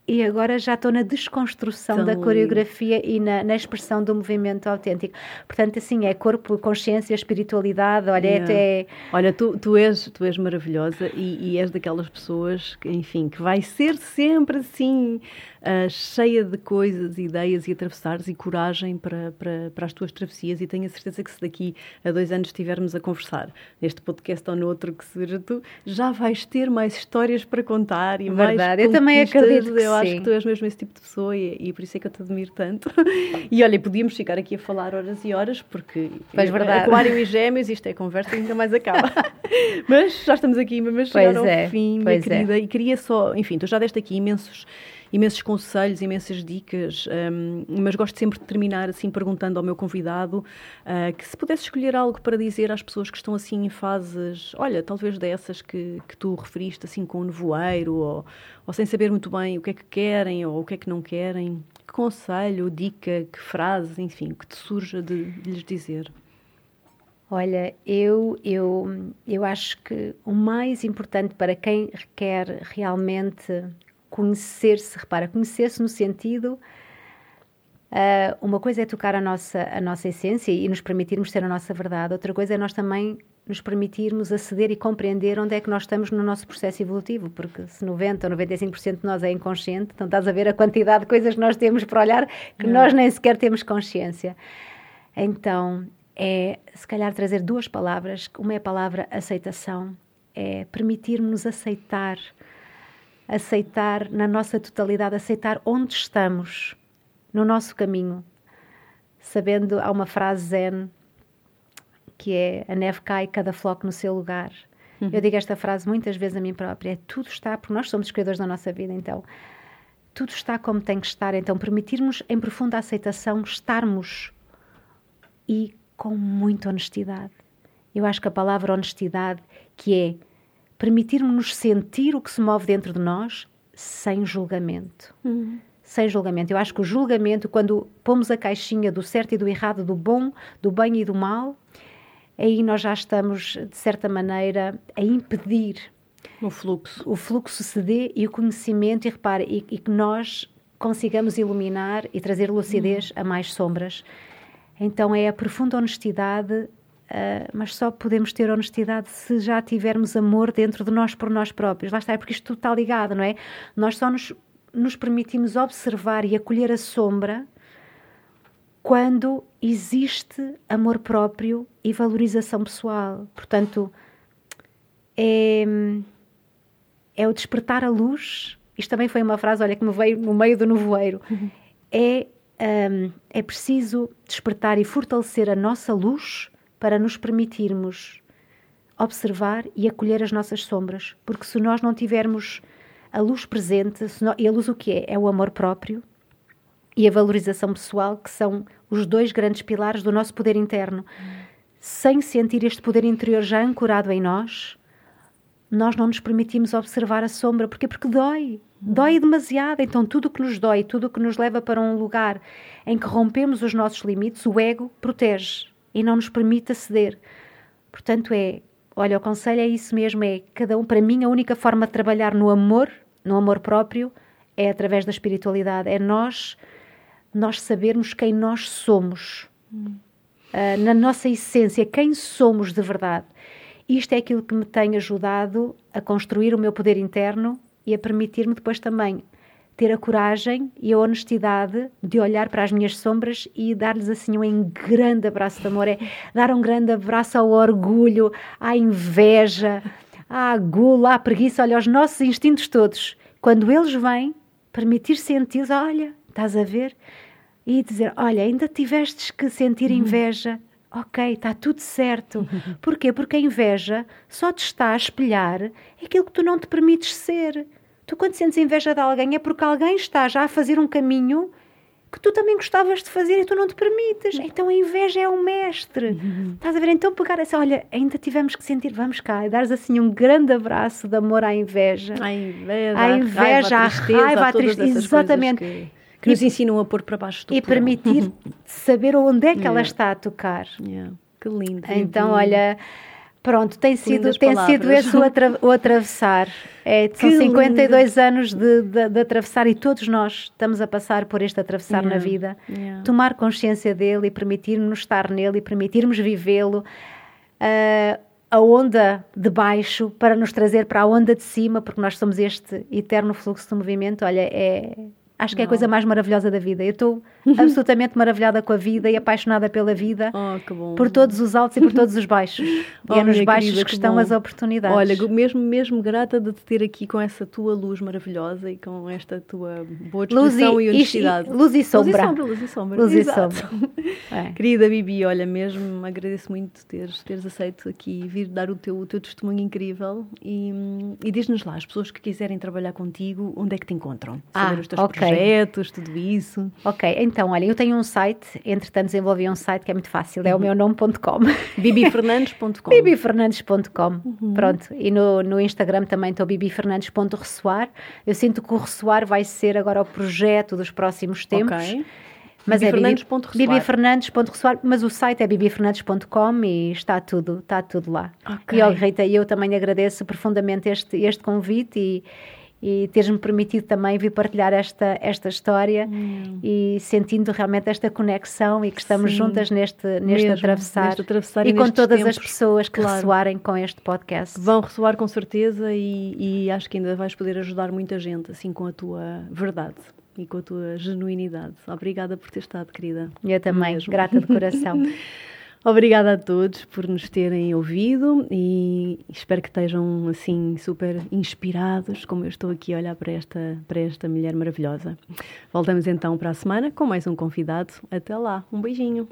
E agora já estou na desconstrução da coreografia e na, na expressão do movimento autêntico. Portanto, assim, é corpo, consciência, espiritualidade, olha, é Yeah. até... Olha, tu, tu, és, tu és maravilhosa e, e és daquelas pessoas que, enfim, que vai ser sempre assim, ah, cheia de coisas, ideias e atravessares e coragem para, para, para as tuas travessias. E tenho a certeza que se daqui a dois anos estivermos a conversar neste podcast ou noutro que surja, tu já vais ter mais histórias para contar e mais Verdade, eu também acredito que Eu acho sim. que tu és mesmo esse tipo de pessoa e, e por isso é que eu te admiro tanto. E olha, podíamos ficar aqui a falar horas e horas, porque Pois, verdade. Aquário e Gêmeos, isto é conversa e nunca mais acaba. Mas já estamos aqui mesmo a chegar Pois ao é, fim, minha é. querida, e queria só, enfim, tu já deste aqui imensos imensos conselhos, imensas dicas, hum, mas gosto sempre de terminar assim perguntando ao meu convidado ah, que se pudesse escolher algo para dizer às pessoas que estão assim em fases, olha, talvez dessas que, que tu referiste, assim com o nevoeiro, ou, ou sem saber muito bem o que é que querem ou o que é que não querem, que conselho, dica, que frase, enfim, que te surja de, de lhes dizer? Olha, eu, eu, eu acho que o mais importante para quem quer realmente conhecer-se, repara, conhecer-se no sentido. ah, uma coisa é tocar a nossa, a nossa essência e nos permitirmos ser a nossa verdade, outra coisa é nós também nos permitirmos aceder e compreender onde é que nós estamos no nosso processo evolutivo, porque se 90 ou 95% de nós é inconsciente, então estás a ver a quantidade de coisas que nós temos para olhar que nós nem sequer temos consciência. Então, é se calhar trazer duas palavras. Uma é a palavra aceitação, é permitirmos aceitar, aceitar na nossa totalidade, aceitar onde estamos no nosso caminho. Sabendo, há uma frase zen que é a neve cai, cada floco no seu lugar. Eu digo esta frase muitas vezes a mim própria: é tudo está, porque nós somos os criadores da nossa vida, então tudo está como tem que estar. Então, permitirmos em profunda aceitação estarmos e com muita honestidade. Eu acho que a palavra honestidade, que é permitirmos-nos sentir o que se move dentro de nós sem julgamento. Sem julgamento. Eu acho que o julgamento, quando pomos a caixinha do certo e do errado, do bom, do bem e do mal, aí nós já estamos, de certa maneira, a impedir O fluxo. o fluxo se dê e o conhecimento, e repare, e, e que nós consigamos iluminar e trazer lucidez a mais sombras. Então é a profunda honestidade, ah, mas só podemos ter honestidade se já tivermos amor dentro de nós por nós próprios. Lá está, é porque isto tudo está ligado, não é? Nós só nos, nos permitimos observar e acolher a sombra quando existe amor próprio e valorização pessoal. Portanto, é, é o despertar a luz. Isto também foi uma frase, olha, que me veio no meio do nevoeiro. É, hum, é preciso despertar e fortalecer a nossa luz para nos permitirmos observar e acolher as nossas sombras. Porque se nós não tivermos a luz presente, e a luz o que é? É o amor próprio e a valorização pessoal, que são os dois grandes pilares do nosso poder interno. Sem sentir este poder interior já ancorado em nós, nós não nos permitimos observar a sombra. Porquê? Porque dói. Dói demasiado. Então, tudo que nos dói, tudo que nos leva para um lugar em que rompemos os nossos limites, o ego protege e não nos permite aceder. Portanto, é, olha, o conselho é isso mesmo: é cada um, para mim, a única forma de trabalhar no amor, no amor próprio, é através da espiritualidade, é nós nós sabermos quem nós somos, hum. uh, na nossa essência, quem somos de verdade. Isto é aquilo que me tem ajudado a construir o meu poder interno e a permitir-me depois também ter a coragem e a honestidade de olhar para as minhas sombras e dar-lhes assim um grande abraço de amor. É dar um grande abraço ao orgulho, à inveja, à gula, à preguiça, olha, aos nossos instintos todos. Quando eles vêm, permitir senti-los, olha, estás a ver? E dizer, olha, ainda tivestes que sentir uhum. inveja. Ok, está tudo certo. Porquê? Porque a inveja só te está a espelhar aquilo que tu não te permites ser. Tu, quando sentes inveja de alguém, é porque alguém está já a fazer um caminho que tu também gostavas de fazer e tu não te permites. Então a inveja é o mestre. Uhum. Estás a ver? Então pegar assim, olha, ainda tivemos que sentir, vamos cá, e dares assim um grande abraço de amor à inveja. À inveja, à, inveja, à tristeza, à, raiva, à tristeza. Exatamente. Que, que nos ensinam a pôr para baixo do E permitir saber onde é que yeah. ela está a tocar. Yeah. Que lindo. Então, olha Pronto, tem sido, tem sido esse o, atra, o atravessar. É, são 52 lindo. anos de, de, de, atravessar e todos nós estamos a passar por este atravessar yeah, na vida. Yeah. Tomar consciência dele e permitir-nos estar nele e permitirmos vivê-lo. Uh, a onda de baixo para nos trazer para a onda de cima, porque nós somos este eterno fluxo de movimento. Olha, é, Acho que é a coisa mais maravilhosa da vida. Eu estou absolutamente maravilhada com a vida e apaixonada pela vida, oh, por todos os altos e por todos os baixos. Oh, e é nos baixos querida, que, estão as oportunidades. Olha, mesmo, mesmo grata de te ter aqui com essa tua luz maravilhosa e com esta tua boa disposição e, e honestidade. Luz e sombra. Luz e sombra, luz e sombra. Luz e sombra. É. Querida Bibi, olha, mesmo agradeço muito teres, teres aceito aqui vir dar o teu, o teu testemunho incrível e, e diz-nos lá, as pessoas que quiserem trabalhar contigo, onde é que te encontram? Saber ah, os teus okay. projetos, tudo isso. Ok, então, olha, eu tenho um site, entretanto desenvolvi um site que é muito fácil, é uhum. o meu nome.com. bibifernandes.com bibifernandes.com, uhum. pronto. E no, no Instagram também estou bibifernandes.ressoar. Eu sinto que o ressoar vai ser agora o projeto dos próximos tempos. Ok. Mas Bibi é bibifernandes.ressoar, mas o site é bibifernandes.com e está tudo, está tudo lá. Okay. E, oh, Rita, eu também agradeço profundamente este, este convite e, e teres-me permitido também vir partilhar esta, esta história hum. e sentindo realmente esta conexão e que estamos Sim, juntas neste, neste, mesmo, atravessar, neste atravessar, e, e com todas tempos, as pessoas que claro. ressoarem com este podcast. Vão ressoar com certeza e, e acho que ainda vais poder ajudar muita gente assim com a tua verdade e com a tua genuinidade. Obrigada por ter estado, querida. Eu também, Mesmo. grata de coração. Obrigada a todos por nos terem ouvido e espero que estejam assim super inspirados, como eu estou aqui a olhar para esta, para esta mulher maravilhosa. Voltamos então para a semana com mais um convidado. Até lá, um beijinho.